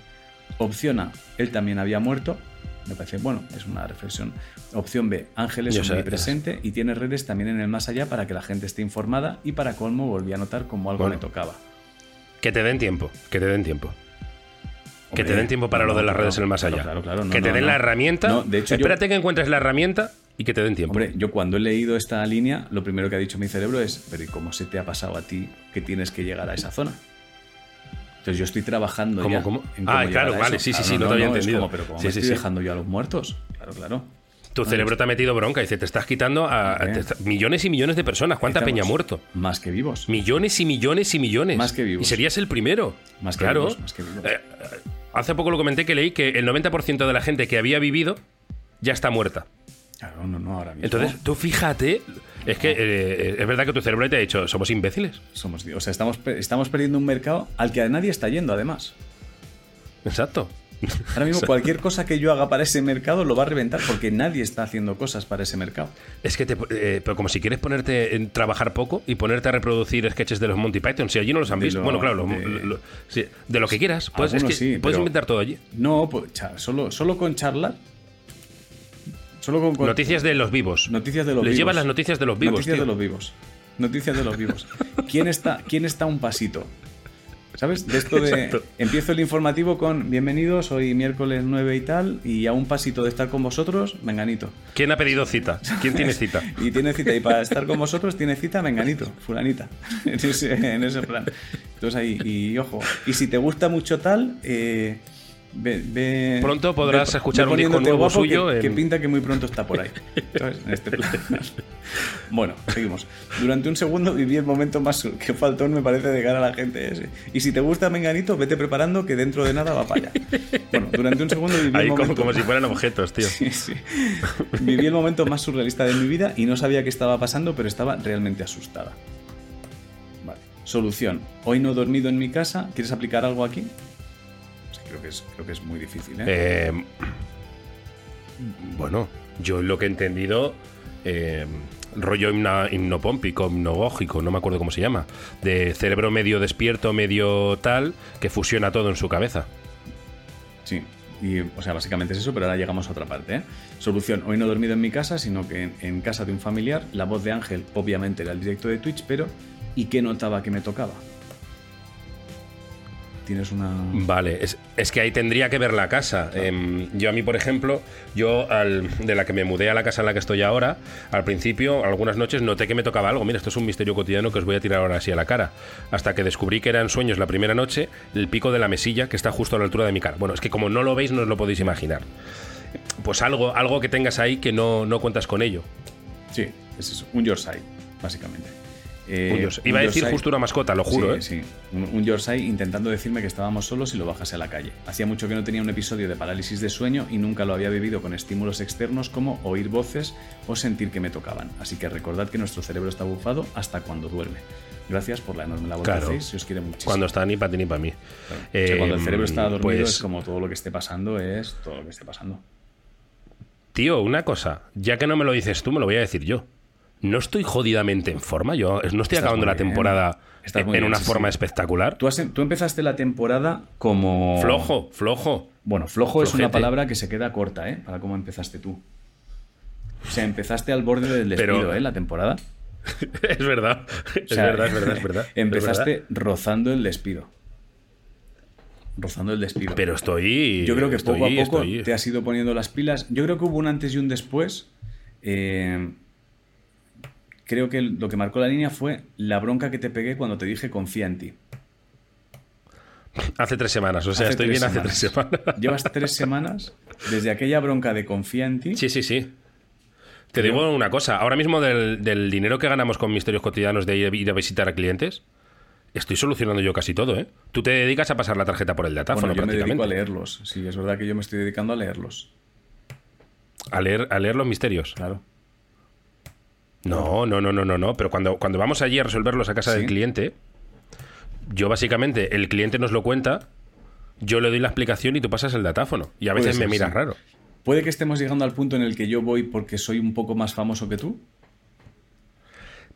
Opción A, él también había muerto. Me parece, bueno, es una reflexión. Opción B, Ángel es Yo sé, presente y tiene redes también en el más allá para que la gente esté informada y para colmo volví a notar como algo Bueno. me tocaba. Que te den tiempo, que te den tiempo. que te den tiempo para no, lo de las redes en el más allá. claro, claro, no, que te den la herramienta. De hecho, yo- Espérate que encuentres la herramienta y que te den tiempo. Hombre, yo cuando he leído esta línea, lo primero que ha dicho mi cerebro es, pero ¿y cómo se te ha pasado a ti que tienes que llegar a esa zona? Entonces yo estoy trabajando ¿Cómo, ya cómo? en Ah, llegar claro, a vale, eso. sí, sí, Claro, sí, no te había es entendido. como, pero ¿cómo Sí, me sí, estoy sí. dejando yo a los muertos? Claro, claro. tu cerebro te ha metido bronca. Dice, te estás quitando a, te está- millones y millones de personas. ¿Cuánta Estamos peña ha muerto? Más que vivos. Millones y millones y millones. Más que vivos. Y serías el primero. Más que claro. vivos, más que vivos. Eh, hace poco lo comenté que leí que el 90% de la gente que había vivido ya está muerta. Claro, no, no, ahora mismo. Entonces, tú fíjate, es que eh, es verdad que tu cerebro te ha dicho, somos imbéciles. Somos, o sea, estamos, estamos perdiendo un mercado al que a nadie está yendo, además. Exacto. Ahora mismo cualquier cosa que yo haga para ese mercado lo va a reventar porque nadie está haciendo cosas para ese mercado. Es que te, eh, pero como si quieres ponerte en trabajar poco y ponerte a reproducir sketches de los Monty Python, si allí no los han De visto. lo- bueno, claro, de- lo- sí, de lo que quieras. Pues es que sí, puedes inventar todo allí. No, pues, solo, solo con charlar. Solo con, Noticias de los vivos. Noticias de los Les vivos. llevas las noticias de los vivos, Noticias tío. de los vivos. Noticias de los vivos. ¿Quién está, quién está un pasito? ¿Sabes? De esto de. Exacto. Empiezo el informativo con bienvenidos, hoy miércoles 9 y tal, y a un pasito de estar con vosotros, menganito. ¿Quién ha pedido cita? ¿Quién tiene cita? Y tiene cita, y para estar con vosotros tiene cita, menganito, fulanita. En ese, en ese plan. Entonces ahí, y ojo, y si te gusta mucho tal, eh, ve, ve- Pronto podrás ve- escuchar un disco nuevo suyo Que, en- que pinta que muy pronto está por ahí. En este plan. Bueno, seguimos. Durante un segundo viví el momento más que faltón me parece de cara a la gente ese. Y si te gusta Menganito, vete preparando que dentro de nada va para allá. Bueno, durante un segundo viví Ahí el como, momento... como si fueran objetos, tío. Sí, sí. Viví el momento más surrealista de mi vida y no sabía qué estaba pasando, pero estaba realmente asustada. Vale. Solución. Hoy no he dormido en mi casa. ¿Quieres aplicar algo aquí? Creo, que es, creo que es muy difícil, ¿eh? Eh, bueno, yo lo que he entendido, eh, rollo himna- hipnopómpico, hipnogógico, no me acuerdo cómo se llama, de cerebro medio despierto, medio tal, que fusiona todo en su cabeza. Sí. Y, o sea, básicamente es eso, pero ahora llegamos a otra parte. ¿eh? Solución. Hoy no he dormido en mi casa, sino que en, en casa de un familiar. La voz de Ángel, obviamente, era el directo de Twitch, pero ¿y qué notaba que me tocaba? Tienes una... Vale, es, es que ahí tendría que ver la casa. Em, yo a mí, por ejemplo, yo al- de la que me mudé a la casa en la que estoy ahora, al principio, algunas noches noté que me tocaba algo. Mira, esto es un misterio cotidiano que os voy a tirar ahora así a la cara. Hasta que descubrí que eran sueños la primera noche, el pico de la mesilla que está justo a la altura de mi cara. Bueno, es que como no lo veis, no os lo podéis imaginar. Pues algo, algo que tengas ahí que no, no cuentas con ello. Sí, es. Un Yorkshire, básicamente. Eh, Un Yorkshire. Iba a decir Yorkshire- justo una mascota, lo juro, ¿eh? Sí. Un, un Yorkshire intentando decirme que estábamos solos y lo bajase a la calle. Hacía mucho que no tenía un episodio de parálisis de sueño y nunca lo había vivido con estímulos externos como oír voces o sentir que me tocaban. Así que recordad que nuestro cerebro está bufado hasta cuando duerme. Gracias por la enorme labor Claro. que hacéis y os quiere muchísimo. Cuando está ni para ti ni para mí. Claro. O sea, cuando el Em, cerebro está dormido pues- es como todo lo que esté pasando es todo lo que esté pasando. Tío, una cosa, ya que no me lo dices tú, me lo voy a decir yo. No estoy jodidamente en forma, yo no estoy Estás acabando la temporada en bien, una sí, forma sí. espectacular. Tú, has- tú empezaste la temporada como... Flojo, flojo. Bueno, flojo es una palabra que se queda corta, ¿eh? Para cómo empezaste tú. O sea, empezaste al borde del despido, Pero- ¿eh? La temporada. es verdad, es O sea, verdad, es verdad, es verdad. Empezaste Es verdad. rozando el despido. Rozando el despido. Pero estoy. Yo creo que estoy, poco a poco estoy- te has ido poniendo las pilas. Yo creo que hubo un antes y un después. eh, creo que lo que marcó la línea fue la bronca que te pegué cuando te dije confía en ti. Hace tres semanas, o sea, Hace estoy bien hace tres semanas. Llevas tres semanas desde aquella bronca de confía en ti. Sí, sí, sí. Te digo una cosa, ahora mismo del, del dinero que ganamos con misterios cotidianos de ir, ir a visitar a clientes, estoy solucionando yo casi todo, ¿eh? Tú te dedicas a pasar la tarjeta por el datáfono Bueno, yo me dedico a leerlos. Sí, es verdad que yo me estoy dedicando a leerlos. A leer, a leer los misterios. Claro. No, no, no, no, no, no. Pero cuando, cuando vamos allí a resolverlos a casa Sí. del cliente, yo básicamente, el cliente nos lo cuenta, yo le doy la explicación y tú pasas el datáfono. Y a veces me miras sí. raro. ¿Puede que estemos llegando al punto en el que yo voy porque soy un poco más famoso que tú?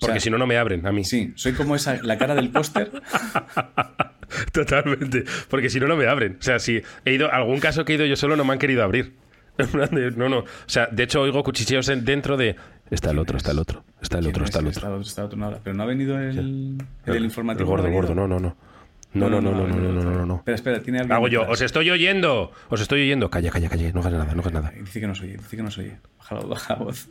Porque sea, si no, no me abren a mí. Sí, soy como esa, la cara del póster. Totalmente. Porque si no, no me abren. O sea, si he ido, algún caso que he ido yo solo no me han querido abrir. No, no. O sea, de hecho oigo cuchicheos en- dentro de. Está el otro, está el otro. Está el otro, está el otro. Está el otro, está pero no ha venido el, el, el, gordo, no gordo, no, no, no. No, no, no, no, no, no, no. Espera, espera, tiene algo. Hago yo, os estoy oyendo, os estoy oyendo. Calla, calla, calla, no hagas nada, no hagas nada. Dice que no se oye, dice que no se oye. Baja la, baja voz.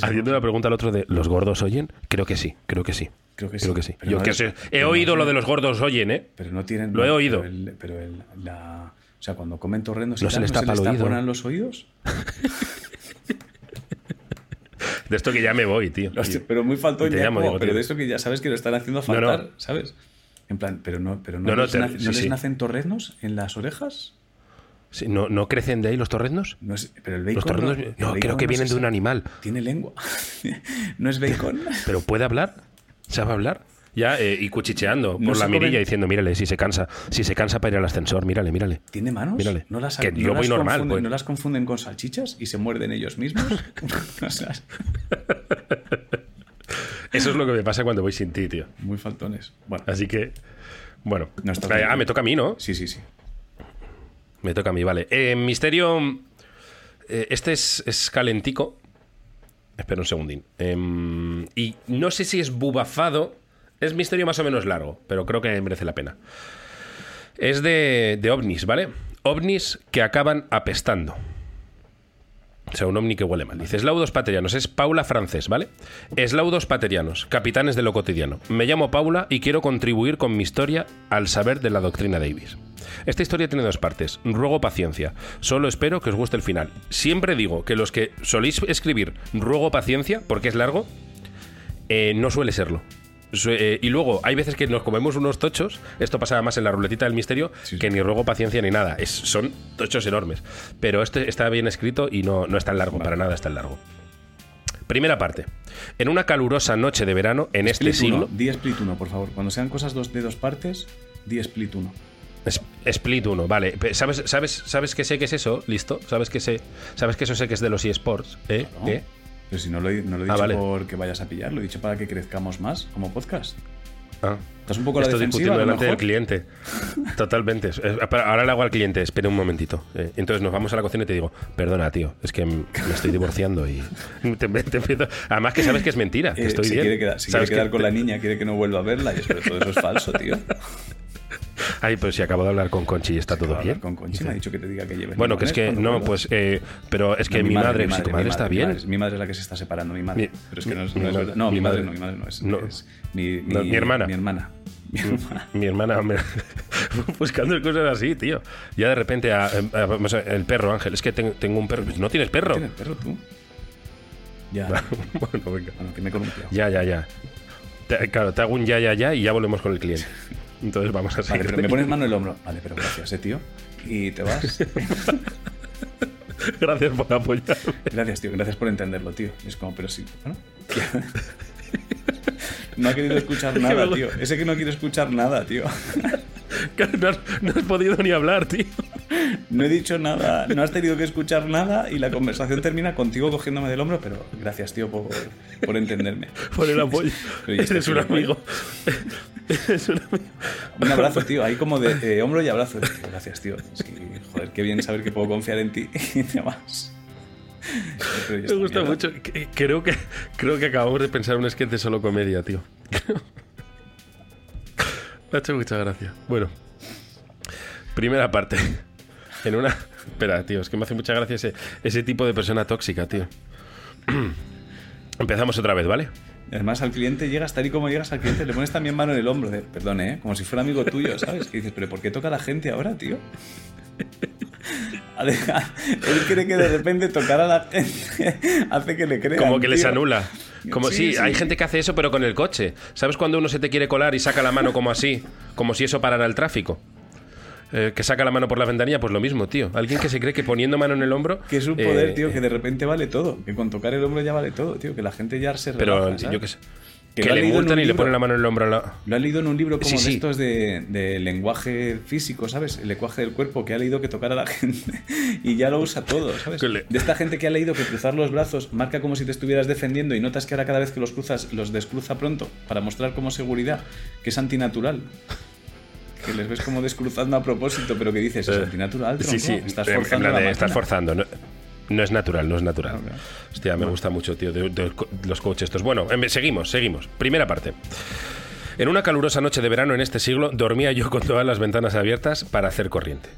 Haciendo la pregunta al otro de ¿los gordos oyen? Creo que sí, creo que sí. Creo que creo sí. Que sí. Yo que es, he oído lo de los gordos oyen, ¿eh? Pero no tienen. Lo he oído. Pero, el, la, o sea, cuando comen torrendos no se les taponan los oídos? De esto que ya me voy, tío. Hostia, pero muy faltón Te ya, llamo, como- digo, pero tío. de eso que ya sabes que lo están haciendo No, no. faltar, ¿sabes? En plan, pero no, pero no, No, les, te- nace- ¿no sí, les sí. nacen torreznos en las orejas? Sí, ¿no, ¿No crecen de ahí los torreznos? No es, pero el bacon. Los torreznos, no, bacon creo que vienen de un animal. Tiene lengua. ¿No es bacon? ¿Pero puede hablar? ¿Sabe hablar? Ya, eh, y cuchicheando No por la mirilla diciendo, mírale, si se cansa, si se cansa para ir al ascensor, mírale, mírale. ¿Tiene manos? Mírale. ¿No las, Que no yo las voy normal, pues. ¿No las confunden con salchichas y se muerden ellos mismos? Eso es lo que me pasa cuando voy sin ti, tío. muy faltones. Bueno, Así que, bueno. No ah, me toca a mí, ¿no? sí, sí, sí. Me toca a mí, vale. Eh, misterio. eh, este es, es calentico. Espera un segundín. Em, y no sé si es bubafado. Es misterio más o menos largo, pero creo que merece la pena. Es de, de ovnis, ¿vale? Ovnis que acaban apestando. O sea, un ovni que huele mal. Dice, eslaudos paterianos. Es Paula Francés, ¿vale? Eslaudos paterianos, capitanes de lo cotidiano. Me llamo Paula y quiero contribuir con mi historia al saber de la doctrina Davis. Esta historia tiene dos partes. Ruego paciencia. Solo espero que os guste el final. Siempre digo que los que soléis escribir ruego paciencia, porque es largo, eh, no suele serlo. Eh, y luego, hay veces que nos comemos unos tochos, esto pasaba más en la ruletita del misterio, Sí, que sí. ni ruego paciencia ni nada. Es, son tochos enormes. Pero este está bien escrito y no, no es tan largo, para nada es tan largo. Primera parte. En una calurosa noche de verano, en este Split siglo. Di split 1, por favor. Cuando sean cosas dos, de dos partes, di split 1. Es- Split 1, vale. ¿Sabes, sabes, ¿Sabes que sé que es eso? ¿Listo? ¿Sabes que sé? ¿Sabes que eso sé que es de los eSports? ¿Eh? ¿Eh? Pero si no lo, he- no lo he Ah, dicho vale. porque vayas a pillar, lo he dicho para que crezcamos más como podcast. Ah. Estás un poco a la Estoy discutiendo delante del cliente. Totalmente. Ahora le hago al cliente, espere un momentito. Eh, Entonces nos vamos a la cocina y te digo, perdona, tío, es que me estoy divorciando y te, te empiezo- Además que sabes que es mentira, que Eh, estoy bien. quiere quedar, quiere Sabes quedar que- con la niña, quiere que no vuelva a verla y sobre todo eso es falso, tío. Ay, pues si acabo de hablar con Conchi y está todo bien. Con Conchi me ha dicho que te diga que lleves Bueno, que es que, no, pues, eh, pero es que No, mi, madre, si tu madre está mi bien. madre- mi madre es la que se está separando, mi madre. Pero es que no es, no verdad. No, mi madre no, mi madre no es. no. es mi, hermana. Mi hermana. Mi hermana. Mi hermana me- buscando cosas así, tío. Ya de repente, a- a- vamos a- el perro, Ángel, es que ten- tengo un perro. ¿No tienes perro? ¿Tienes perro tú? Ya. bueno, venga. Bueno, que me he. Ya, ya, ya. Te- claro, te hago un ya, ya, ya y ya volvemos con el cliente. Entonces vamos a Vale, seguir. pero me pones mano en el hombro. Vale, pero gracias, eh, tío. Y te vas. Gracias por apoyarme. Gracias, tío. Gracias por entenderlo, tío. Es como, pero sí. Bueno. No ha querido escuchar nada, tío. Ese que no quiere escuchar nada, tío. No has, no has podido ni hablar, tío. No he dicho nada, no has tenido que escuchar nada y la conversación termina contigo cogiéndome del hombro, pero gracias, tío, por, por entenderme. Por el apoyo. Pero ¿y esto Eres un amigo. Un abrazo, tío, ahí como de eh, hombro y abrazo. Gracias, tío. Es que, joder, qué bien saber que puedo confiar en ti y ya Me gusta mierda. mucho. Creo que, creo que acabamos de pensar un sketch de solo comedia, tío. Me ha hecho mucha gracia. Bueno. Primera parte. En una. Espera, tío, es que me hace mucha gracia ese, ese tipo de persona tóxica, tío. Empezamos otra vez, ¿vale? Además, al cliente llegas tal y como llegas al cliente, le pones también mano en el hombro. De, Perdón, ¿eh? Como si fuera amigo tuyo, ¿sabes? Que dices, ¿pero por qué toca a la gente ahora, tío? Él cree que de repente tocar a la gente hace que le crea. Como que les anula. Como sí, sí, hay gente que hace eso, pero con el coche. ¿Sabes cuando uno se te quiere colar y saca la mano como así? Como si eso parara el tráfico. Eh, que saca la mano por la ventanilla, pues lo mismo, tío. Alguien que se cree que poniendo mano en el hombro. Que es un poder, eh, tío, que de repente vale todo. Que con tocar el hombro ya vale todo, tío. Que la gente ya se relaja, Pero yo qué sé. Que, le multan y le ponen la mano en el hombro. La... Lo ha leído en un libro como de estos de, lenguaje físico, ¿sabes? El lenguaje del cuerpo, que ha leído que tocar a la gente y ya lo usa todo, ¿sabes? De esta gente que ha leído que cruzar los brazos marca como si te estuvieras defendiendo y notas que ahora cada vez que los cruzas los descruza pronto para mostrar como seguridad, que es antinatural que les ves como descruzando a propósito, pero que dices, es eh, antinatural, tronco? Sí, sí, estás forzando. La estás forzando. No, es natural, no es natural. Hostia, me gusta mucho, tío, de, los coches estos. Bueno, em, seguimos, seguimos. Primera parte. En una calurosa noche de verano en este siglo, dormía yo con todas las ventanas abiertas para hacer corriente.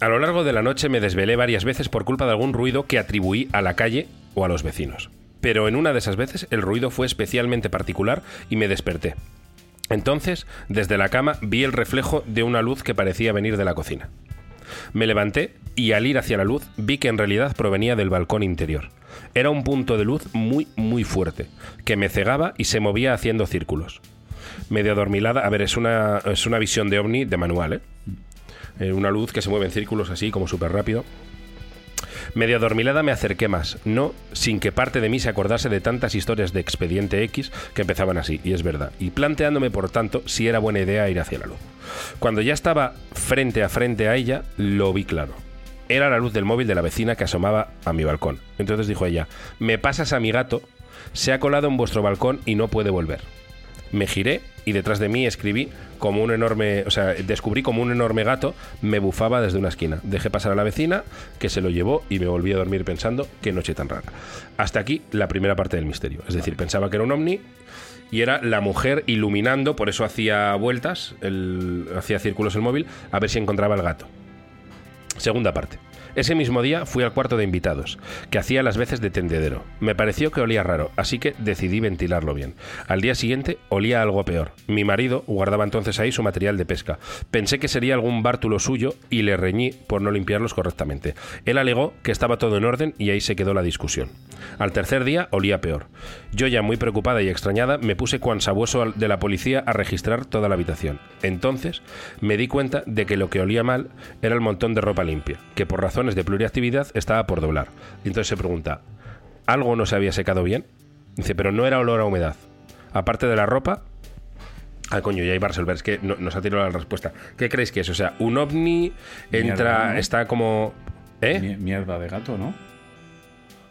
A lo largo de la noche me desvelé varias veces por culpa de algún ruido que atribuí a la calle o a los vecinos. Pero en una de esas veces el ruido fue especialmente particular y me desperté. Entonces, desde la cama vi el reflejo de una luz que parecía venir de la cocina. Me levanté y al ir hacia la luz vi que en realidad provenía del balcón interior. Era un punto de luz muy, muy fuerte, que me cegaba y se movía haciendo círculos. Medio adormilada, a ver, es una, es una visión de ovni de manual, ¿eh? eh una luz que se mueve en círculos así, como súper rápido. Medio adormilada me acerqué más, no sin que parte de mí se acordase de tantas historias de Expediente X que empezaban así, y es verdad, y planteándome por tanto si era buena idea ir hacia la luz. Cuando ya estaba frente a frente a ella, lo vi claro. Era la luz del móvil de la vecina que asomaba a mi balcón. Entonces dijo ella, me pasas a mi gato, se ha colado en vuestro balcón y no puede volver. Me giré y detrás de mí escribí como un enorme, o sea, descubrí como un enorme gato me bufaba desde una esquina. Dejé pasar a la vecina, que se lo llevó y me volví a dormir pensando qué noche tan rara. Hasta aquí la primera parte del misterio. Es decir, pensaba que era un ovni y era la mujer iluminando, por eso hacía vueltas, hacía círculos el móvil, a ver si encontraba el gato. Segunda parte. Ese mismo día fui al cuarto de invitados, que hacía las veces de tendedero. Me pareció que olía raro, así que decidí ventilarlo bien. Al día siguiente olía algo peor. Mi marido guardaba entonces ahí su material de pesca. Pensé que sería algún bártulo suyo y le reñí por no limpiarlos correctamente. Él alegó que estaba todo en orden y ahí se quedó la discusión. Al tercer día olía peor. Yo ya muy preocupada y extrañada me puse cuan sabueso de la policía a registrar toda la habitación. Entonces me di cuenta de que lo que olía mal era el montón de ropa limpia, que por razón de pluriactividad estaba por doblar. Y entonces se pregunta, ¿algo no se había secado bien? Dice, pero no era olor a humedad. Aparte de la ropa, Ah, coño, ya iba a resolver, es que no, nos ha tirado la respuesta. ¿Qué creéis que es? O sea, un ovni entra, está como. ¿Eh? Mierda de gato, ¿no?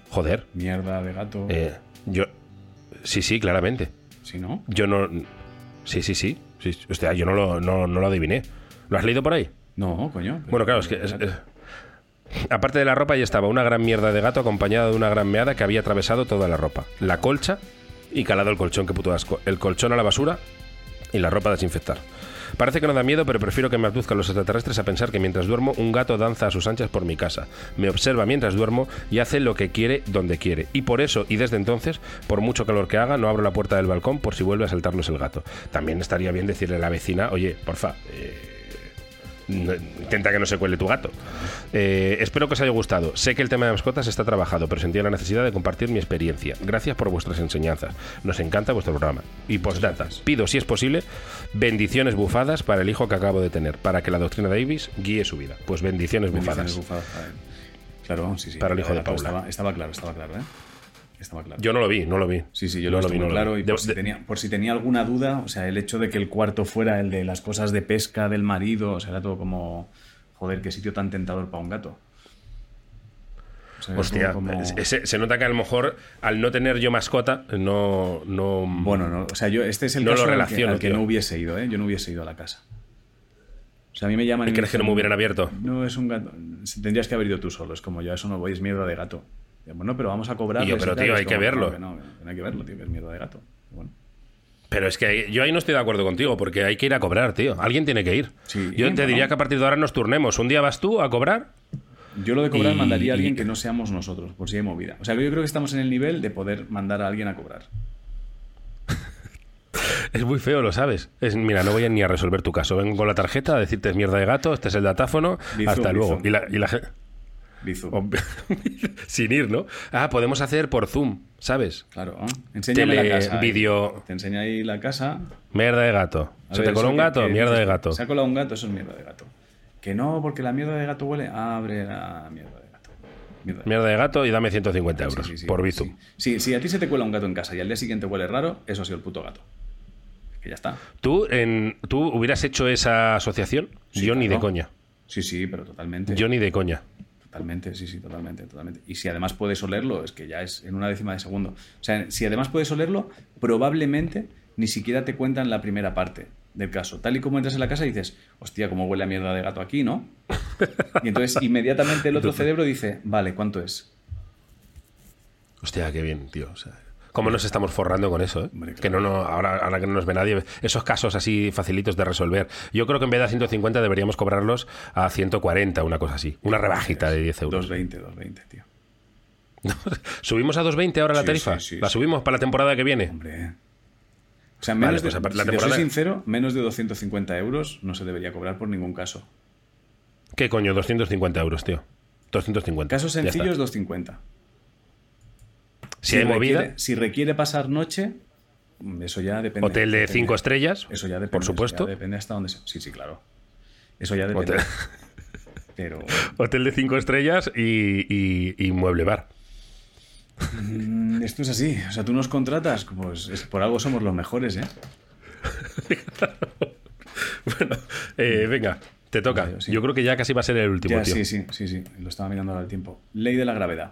Joder. Mierda de gato. Eh, yo. Sí, sí, claramente. ¿Sí, no? Yo no. Sí, sí, sí. sí. Hostia, yo no lo, no, lo adiviné. ¿Lo has leído por ahí? No, coño. Bueno, claro, es que. Aparte de la ropa, ya estaba una gran mierda de gato acompañada de una gran meada que había atravesado toda la ropa. La colcha y calado el colchón, que puto asco. El colchón a la basura y la ropa a desinfectar. Parece que no da miedo, pero prefiero que me abduzcan los extraterrestres a pensar que mientras duermo, un gato danza a sus anchas por mi casa. Me observa mientras duermo y hace lo que quiere donde quiere. Y por eso, y desde entonces, por mucho calor que haga, no abro la puerta del balcón por si vuelve a saltarnos el gato. También estaría bien decirle a la vecina, oye, porfa, eh, intenta que no se cuele tu gato. Eh, espero que os haya gustado. Sé que el tema de mascotas está trabajado, pero sentía la necesidad de compartir mi experiencia. Gracias por vuestras enseñanzas. Nos encanta vuestro programa. Y postdata, pido, si es posible, bendiciones bufadas para el hijo que acabo de tener, para que la doctrina Davis guíe su vida. Pues bendiciones, bufadas. Claro, sí, sí. Para el hijo de Paula. Estaba, claro, estaba claro, ¿eh? Yo no lo vi, no lo vi. Sí, sí, yo lo, vi, claro. Y por, si tenía, por, si tenía, alguna duda, o sea, el hecho de que el cuarto fuera el de las cosas de pesca del marido, o sea, era todo como, joder, qué sitio tan tentador para un gato. Hostia, se, nota que a lo mejor al no tener yo mascota, no. no bueno, no, o sea, yo, este es el caso al que, no hubiese ido, ¿eh? Yo no hubiese ido a la casa. O sea, a mí me llaman. ¿Y crees que no me hubieran abierto? No, es un gato. Tendrías que haber ido tú solo, es como yo, eso no voy, es mierda de gato. Bueno, pero vamos a cobrar. pero tío, hay que verlo. No, hay que verlo, tío, que es miedo de gato. Pero es que yo ahí no estoy de acuerdo contigo, porque hay que ir a cobrar, tío. Alguien tiene que ir. yo te diría que a partir de ahora nos turnemos. Un día vas tú a cobrar Yo lo de cobrar Y- mandaría a alguien que no seamos nosotros, por si hay movida. O sea, yo creo que estamos en el nivel de poder mandar a alguien a cobrar. Es muy feo, lo sabes. Es, mira, no voy ni a resolver tu caso. Vengo con la tarjeta a decirte es mierda de gato, este es el datáfono, hasta luego. Y la, y la Bizum. Sin ir, ¿no? Ah, podemos hacer por Zoom, ¿sabes? Claro. ¿eh? Enséñame Tele- la casa. vídeo- Te enseña ahí la casa. Mierda de gato. A ¿Se ver, te coló un gato? que Mierda de gato. Se ha colado un gato, eso es mierda de gato. Que no, porque la mierda de gato huele. Abre la mierda de gato. Mierda de Mierda de gato y dame 150 gato. euros Sí, sí, sí, por. Bizum. Sí, si a ti se te cuela un gato en casa y al día siguiente huele raro, eso ha sido el puto gato. Que ya está. ¿Tú, en, ¿Tú hubieras hecho esa asociación? Yo ni de coña. Sí, sí, pero totalmente. Yo ni de coña. Totalmente, sí, sí, totalmente, totalmente. Y si además puedes olerlo, es que ya es en una décima de segundo. O sea, si además puedes olerlo, probablemente ni siquiera te cuentan la primera parte del caso. Tal y como entras en la casa y dices, hostia, cómo huele a mierda de gato aquí, ¿no? Y entonces inmediatamente el otro cerebro dice, vale, ¿cuánto es? Hostia, qué bien, tío. O sea, ¿Cómo nos estamos forrando con eso? eh? Hombre, Que no, no, ahora, ahora que no nos ve nadie, esos casos así facilitos de resolver. Yo creo que en vez de a 150 deberíamos cobrarlos a 140, una cosa así. Una rebajita de 10 euros. 220, 220, tío. ¿Subimos a 220 ahora la Sí, tarifa? sí, sí, ¿La subimos para la temporada que viene? Hombre. O sea, menos pues de, par- la si te temporada- soy sincero, menos de 250 euros no se debería cobrar por ningún caso. ¿Qué coño? 250 euros, tío. 250. Casos sencillos, 250. Si hay movida, requiere, si requiere pasar noche, eso ya depende. hotel de. 5 estrellas, Eso ya depende. por supuesto. depende hasta dónde se... Sí, sí, claro. Eso ya depende. Hotel, Pero hotel de 5 estrellas y, y- y mueble bar. mm, esto es así. O sea, tú nos contratas, pues es- por algo somos los mejores, ¿eh? Bueno, eh, venga, te toca. Yo creo que ya casi va a ser el último, Ya, tío. sí, sí, sí, sí. Lo estaba mirando ahora el tiempo. Ley de la gravedad.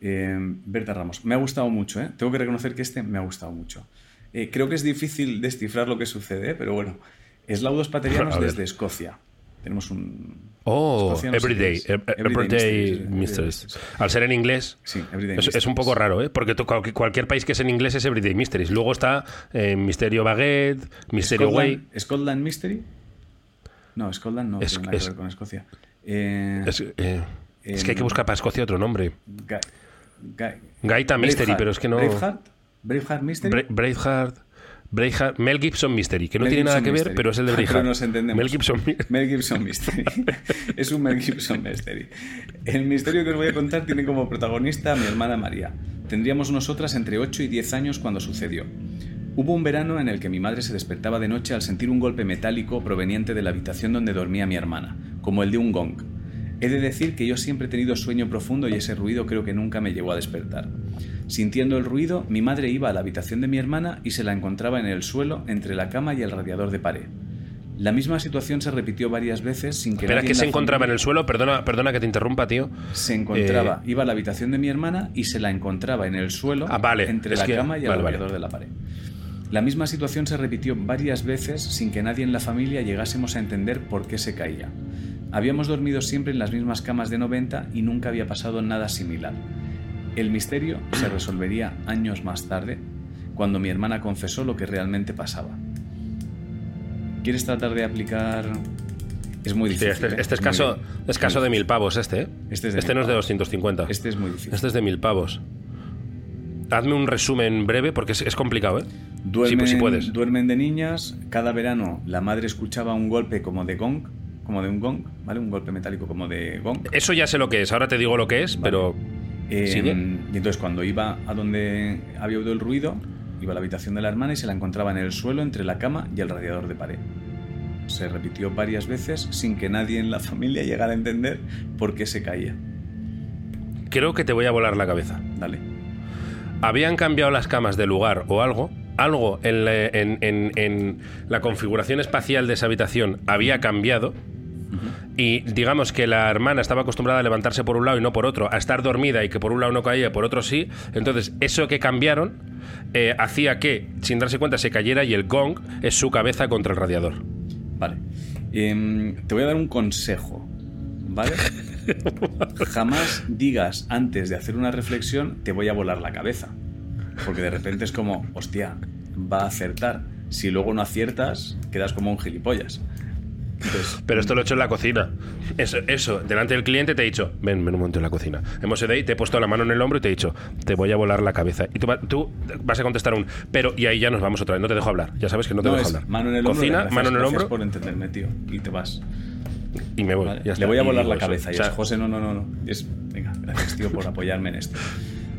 Eh, Berta Ramos. Me ha gustado mucho, ¿eh? Tengo que reconocer que este me ha gustado mucho. Eh, creo que es difícil descifrar lo que sucede, pero bueno. Eslaudos paterianos desde Escocia. Tenemos un... Oh, Escocia, no sé Everyday, Everyday Mysteries. Al ser en inglés, Sí, Everyday es, es un poco raro, ¿eh? Porque tú- cualquier, país que es en inglés es Everyday Mysteries. Luego está eh, Misterio Baguette, Misterio Way. Scotland, Mystery. No, Scotland no Es- tiene nada es- que ver con Escocia. Eh, Es, eh, es que hay que em, buscar para Escocia otro nombre. Ga- Ga- Gaita Mystery, Braveheart. pero es que no. Braveheart, Braveheart Mystery. Bra- Braveheart. Braveheart- Mel Gibson Mystery, que no Mel tiene nada que ver, Mystery. pero es el de Braveheart. nos entendemos. Mel Gibson. Mel Gibson Mystery. es un Mel Gibson Mystery. El misterio que os voy a contar tiene como protagonista a mi hermana María. Tendríamos nosotras entre 8 y 10 años cuando sucedió. Hubo un verano en el que mi madre se despertaba de noche al sentir un golpe metálico proveniente de la habitación donde dormía mi hermana, como el de un gong. He de decir que yo siempre he tenido sueño profundo y ese ruido creo que nunca me llegó a despertar. Sintiendo el ruido, mi madre iba a la habitación de mi hermana y se la encontraba en el suelo entre la cama y el radiador de pared. La misma situación se repitió varias veces sin que Espera, que se encontraba en el suelo. Perdona, perdona que te interrumpa, tío. Se encontraba, Eh, iba a la habitación de mi hermana y se la encontraba en el suelo Ah, vale, entre la que- cama y el vale, vale. radiador de la pared. La misma situación se repitió varias veces sin que nadie en la familia llegásemos a entender por qué se caía. Habíamos dormido siempre en las mismas camas de 90 y nunca había pasado nada similar. El misterio se resolvería años más tarde, cuando mi hermana confesó lo que realmente pasaba. ¿Quieres tratar de aplicar...? Es muy Sí, difícil. este, ¿eh? este es muy caso, es caso de mil pavos, este, ¿eh? Este es de Este no es de pavos. 250. Este es muy difícil. Este es de mil pavos. Hazme un resumen breve porque es, es complicado, ¿eh? Duermen, Sí, pues sí puedes. duermen de niñas. Cada verano la madre escuchaba un golpe como de gong, como de un gong, ¿vale? Un golpe metálico como de gong. Eso ya sé lo que es, ahora te digo lo que es, pero. Eh, ¿Sigue? y entonces cuando iba a donde había oído el ruido, iba a la habitación de la hermana y se la encontraba en el suelo entre la cama y el radiador de pared. Se repitió varias veces sin que nadie en la familia llegara a entender por qué se caía. Creo que te voy a volar la cabeza. Dale. Habían cambiado las camas de lugar o algo. Algo en la, en- en- en la configuración espacial de esa habitación había cambiado. Y digamos que la hermana estaba acostumbrada a levantarse por un lado y no por otro, a estar dormida y que por un lado no caía, por otro sí. Entonces, eso que cambiaron eh, hacía que, sin darse cuenta, se cayera y el gong es su cabeza contra el radiador. Vale. Em, te voy a dar un consejo, ¿vale? Jamás digas antes de hacer una reflexión, te voy a volar la cabeza. Porque de repente es como, hostia, va a acertar. Si luego no aciertas, quedas como un gilipollas. Pero esto lo he hecho en la cocina. Eso, eso, delante del cliente te he dicho, ven, ven un momento en la cocina. Hemos ido ahí, te he puesto la mano en el hombro y te he dicho, te voy a volar la cabeza. Y tú, va- tú vas a contestar un, pero, y ahí ya nos vamos otra vez. No te dejo hablar. Ya sabes que no te no, dejo es hablar. mano en el hombro. Cocina, gracias- mano en el hombro por entenderme, tío. Y te vas. y me voy. Vale, ya está. Le voy a volar la cabeza. Y es, José, no, no, no, no. Es, venga, gracias, tío, por apoyarme en esto.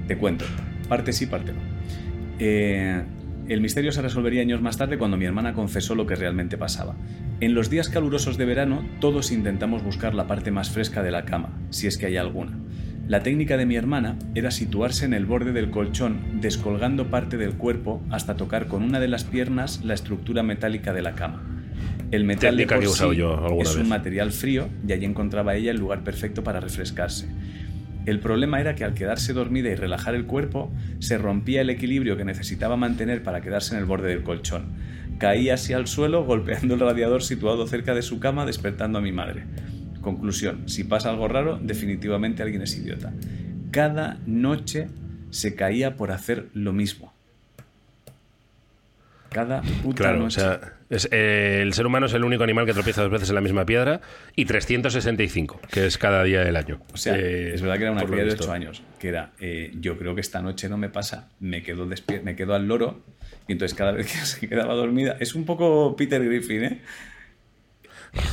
Te cuento. Parte sí, parte no. Eh, el misterio se resolvería años más tarde cuando mi hermana confesó lo que realmente pasaba. En los días calurosos de verano, todos intentamos buscar la parte más fresca de la cama, si es que hay alguna. La técnica de mi hermana era situarse en el borde del colchón, descolgando parte del cuerpo hasta tocar con una de las piernas la estructura metálica de la cama. El metal de por sí yo es vez. un material frío y allí encontraba ella el lugar perfecto para refrescarse. El problema era que al quedarse dormida y relajar el cuerpo, se rompía el equilibrio que necesitaba mantener para quedarse en el borde del colchón. Caía así al suelo, golpeando el radiador situado cerca de su cama, despertando a mi madre. Conclusión, si pasa algo raro, definitivamente alguien es idiota. Cada noche se caía por hacer lo mismo. Cada puta Claro, o noche. sea, es, eh, el ser humano es el único animal que tropieza dos veces en la misma piedra y 365, que es cada día del año. O sea, Eh, es verdad que era una cría de visto. 8 años, que era, eh, yo creo que esta noche no me pasa, me quedo, me quedo al loro, y entonces cada vez que se quedaba dormida, es un poco Peter Griffin, ¿eh?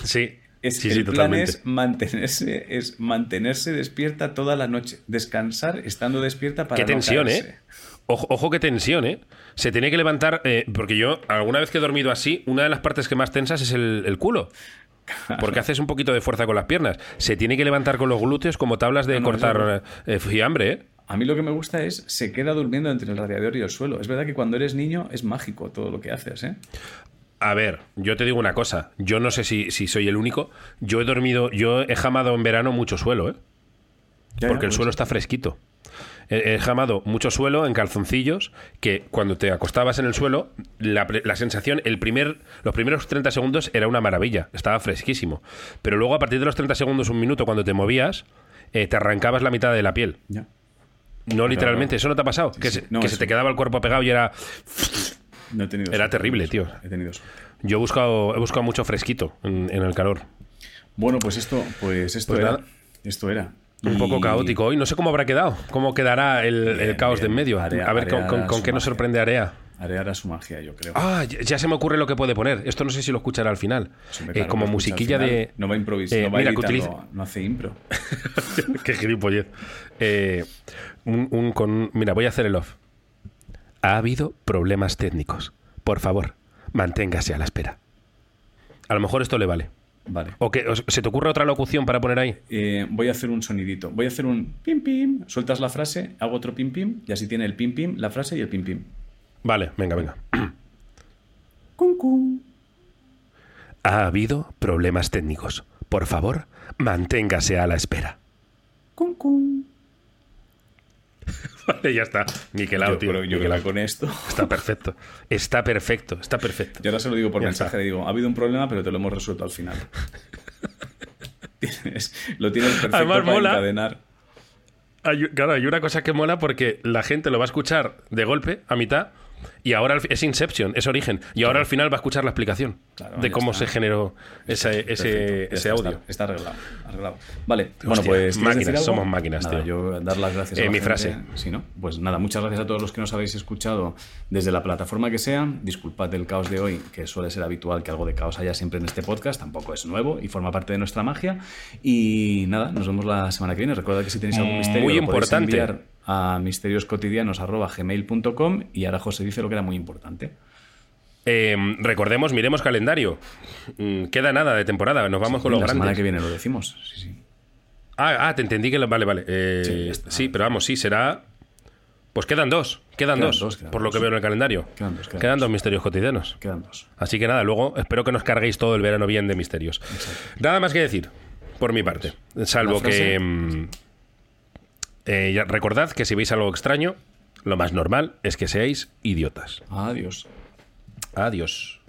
Sí, Es, sí, el sí, plan totalmente. es mantenerse, es mantenerse despierta toda la noche, descansar estando despierta para Qué tensión. ¿eh? Ojo, ojo, qué tensión, ¿eh? Se tiene que levantar, eh, porque yo, alguna vez que he dormido así, una de las partes que más tensas es el, el culo. Porque haces un poquito de fuerza con las piernas. Se tiene que levantar con los glúteos como tablas de No, no, cortar eh, fiambre, ¿eh? A mí lo que me gusta es, se queda durmiendo entre el radiador y el suelo. Es verdad que cuando eres niño es mágico todo lo que haces, ¿eh? A ver, yo te digo una cosa. Yo no sé si, si soy el único. Yo he dormido, yo he jamado en verano mucho suelo, ¿eh? Ya, ya, Porque el suelo está fresquito. He, jamado mucho suelo en calzoncillos que cuando te acostabas en el suelo, la, la sensación, el primer, los primeros 30 segundos era una maravilla, estaba fresquísimo. Pero luego a partir de los 30 segundos, un minuto, cuando te movías, eh, te arrancabas la mitad de la piel. Ya. No literalmente. ¿eso no te ha pasado? que sí. se, No, que eso- se te quedaba el cuerpo pegado y era... No he tenido Era terrible, tío. He tenido. Yo he buscado, he buscado mucho fresquito en, en el calor. Bueno, pues esto, pues esto Pues era. nada. Esto era. Un poco caótico hoy. No sé cómo habrá quedado. ¿Cómo quedará el, el Bien, caos de en medio? Area- a ver con, Area con- con su qué nos sorprende Area. Haré ahora su magia, yo creo. Ah, ya, se me ocurre lo que puede poner. Esto no sé si lo escuchará al final. Eh, como musiquilla final. de. No va a improvisar, Eh, no va mira, a que utiliza- no, no hace impro. Qué gilipollez. Eh, un, un- con, mira, voy a hacer el off. Ha habido problemas técnicos. Por favor, manténgase a la espera. A lo mejor esto le vale. Vale. ¿O que, ¿Se te ocurre otra locución para poner ahí? Eh, voy a hacer un sonidito. Voy a hacer un pim pim. Sueltas la frase, hago otro pim pim. Y así tiene el pim pim, la frase y el pim pim. Vale, venga, venga. Cum, cum. Ha habido problemas técnicos. Por favor, manténgase a la espera. Cum, cum. Vale, ya está. Niquelado, Yo tío. creo- yo creo que con esto. Está perfecto. Está perfecto. Está perfecto. Y ahora se lo digo por Ya mensaje. Le digo, ha habido un problema, pero te lo hemos resuelto al final. Tienes- lo tienes perfecto Además, para mola. encadenar. Hay, claro, hay una cosa que mola porque la gente lo va a escuchar de golpe, a mitad, y ahora es Inception, es origen. Y ahora al final va a escuchar la explicación Claro, de cómo está. se generó ese, audio. Está, está arreglado, arreglado. Vale, bueno, Hostia, pues. ¿quieres máquinas, somos máquinas, Nada, tío. Yo dar las gracias a Eh, la mi gente. frase. Sí, ¿no? Pues nada, muchas gracias a todos los que nos habéis escuchado desde la plataforma que sea. Disculpad el caos de hoy, que suele ser habitual que algo de caos haya siempre en este podcast. Tampoco es nuevo y forma parte de nuestra magia. Y nada, nos vemos la semana que viene. Recuerda que si tenéis algún Muy misterio, lo podéis importante. enviar a misterioscotidianos.gmail.com y ahora José dice lo que era muy importante. Eh, recordemos, miremos calendario. Mm, queda nada de temporada, nos vamos con los la semana grandes. que viene lo decimos. Sí, sí. Ah, ah, te entendí que lo- vale, vale. Eh, Sí, pero vamos, sí, será. Pues quedan dos, quedan, Quedan dos, dos, quedan por lo que veo en el calendario. Quedan dos, quedan dos. misterios cotidianos. Quedan dos. Así que nada, luego espero que nos carguéis todo el verano bien de misterios. Nada más que decir, por mi parte. Salvo La frase. que. Eh, ya recordad que si veis algo extraño, lo más normal es que seáis idiotas. Adiós. Adiós.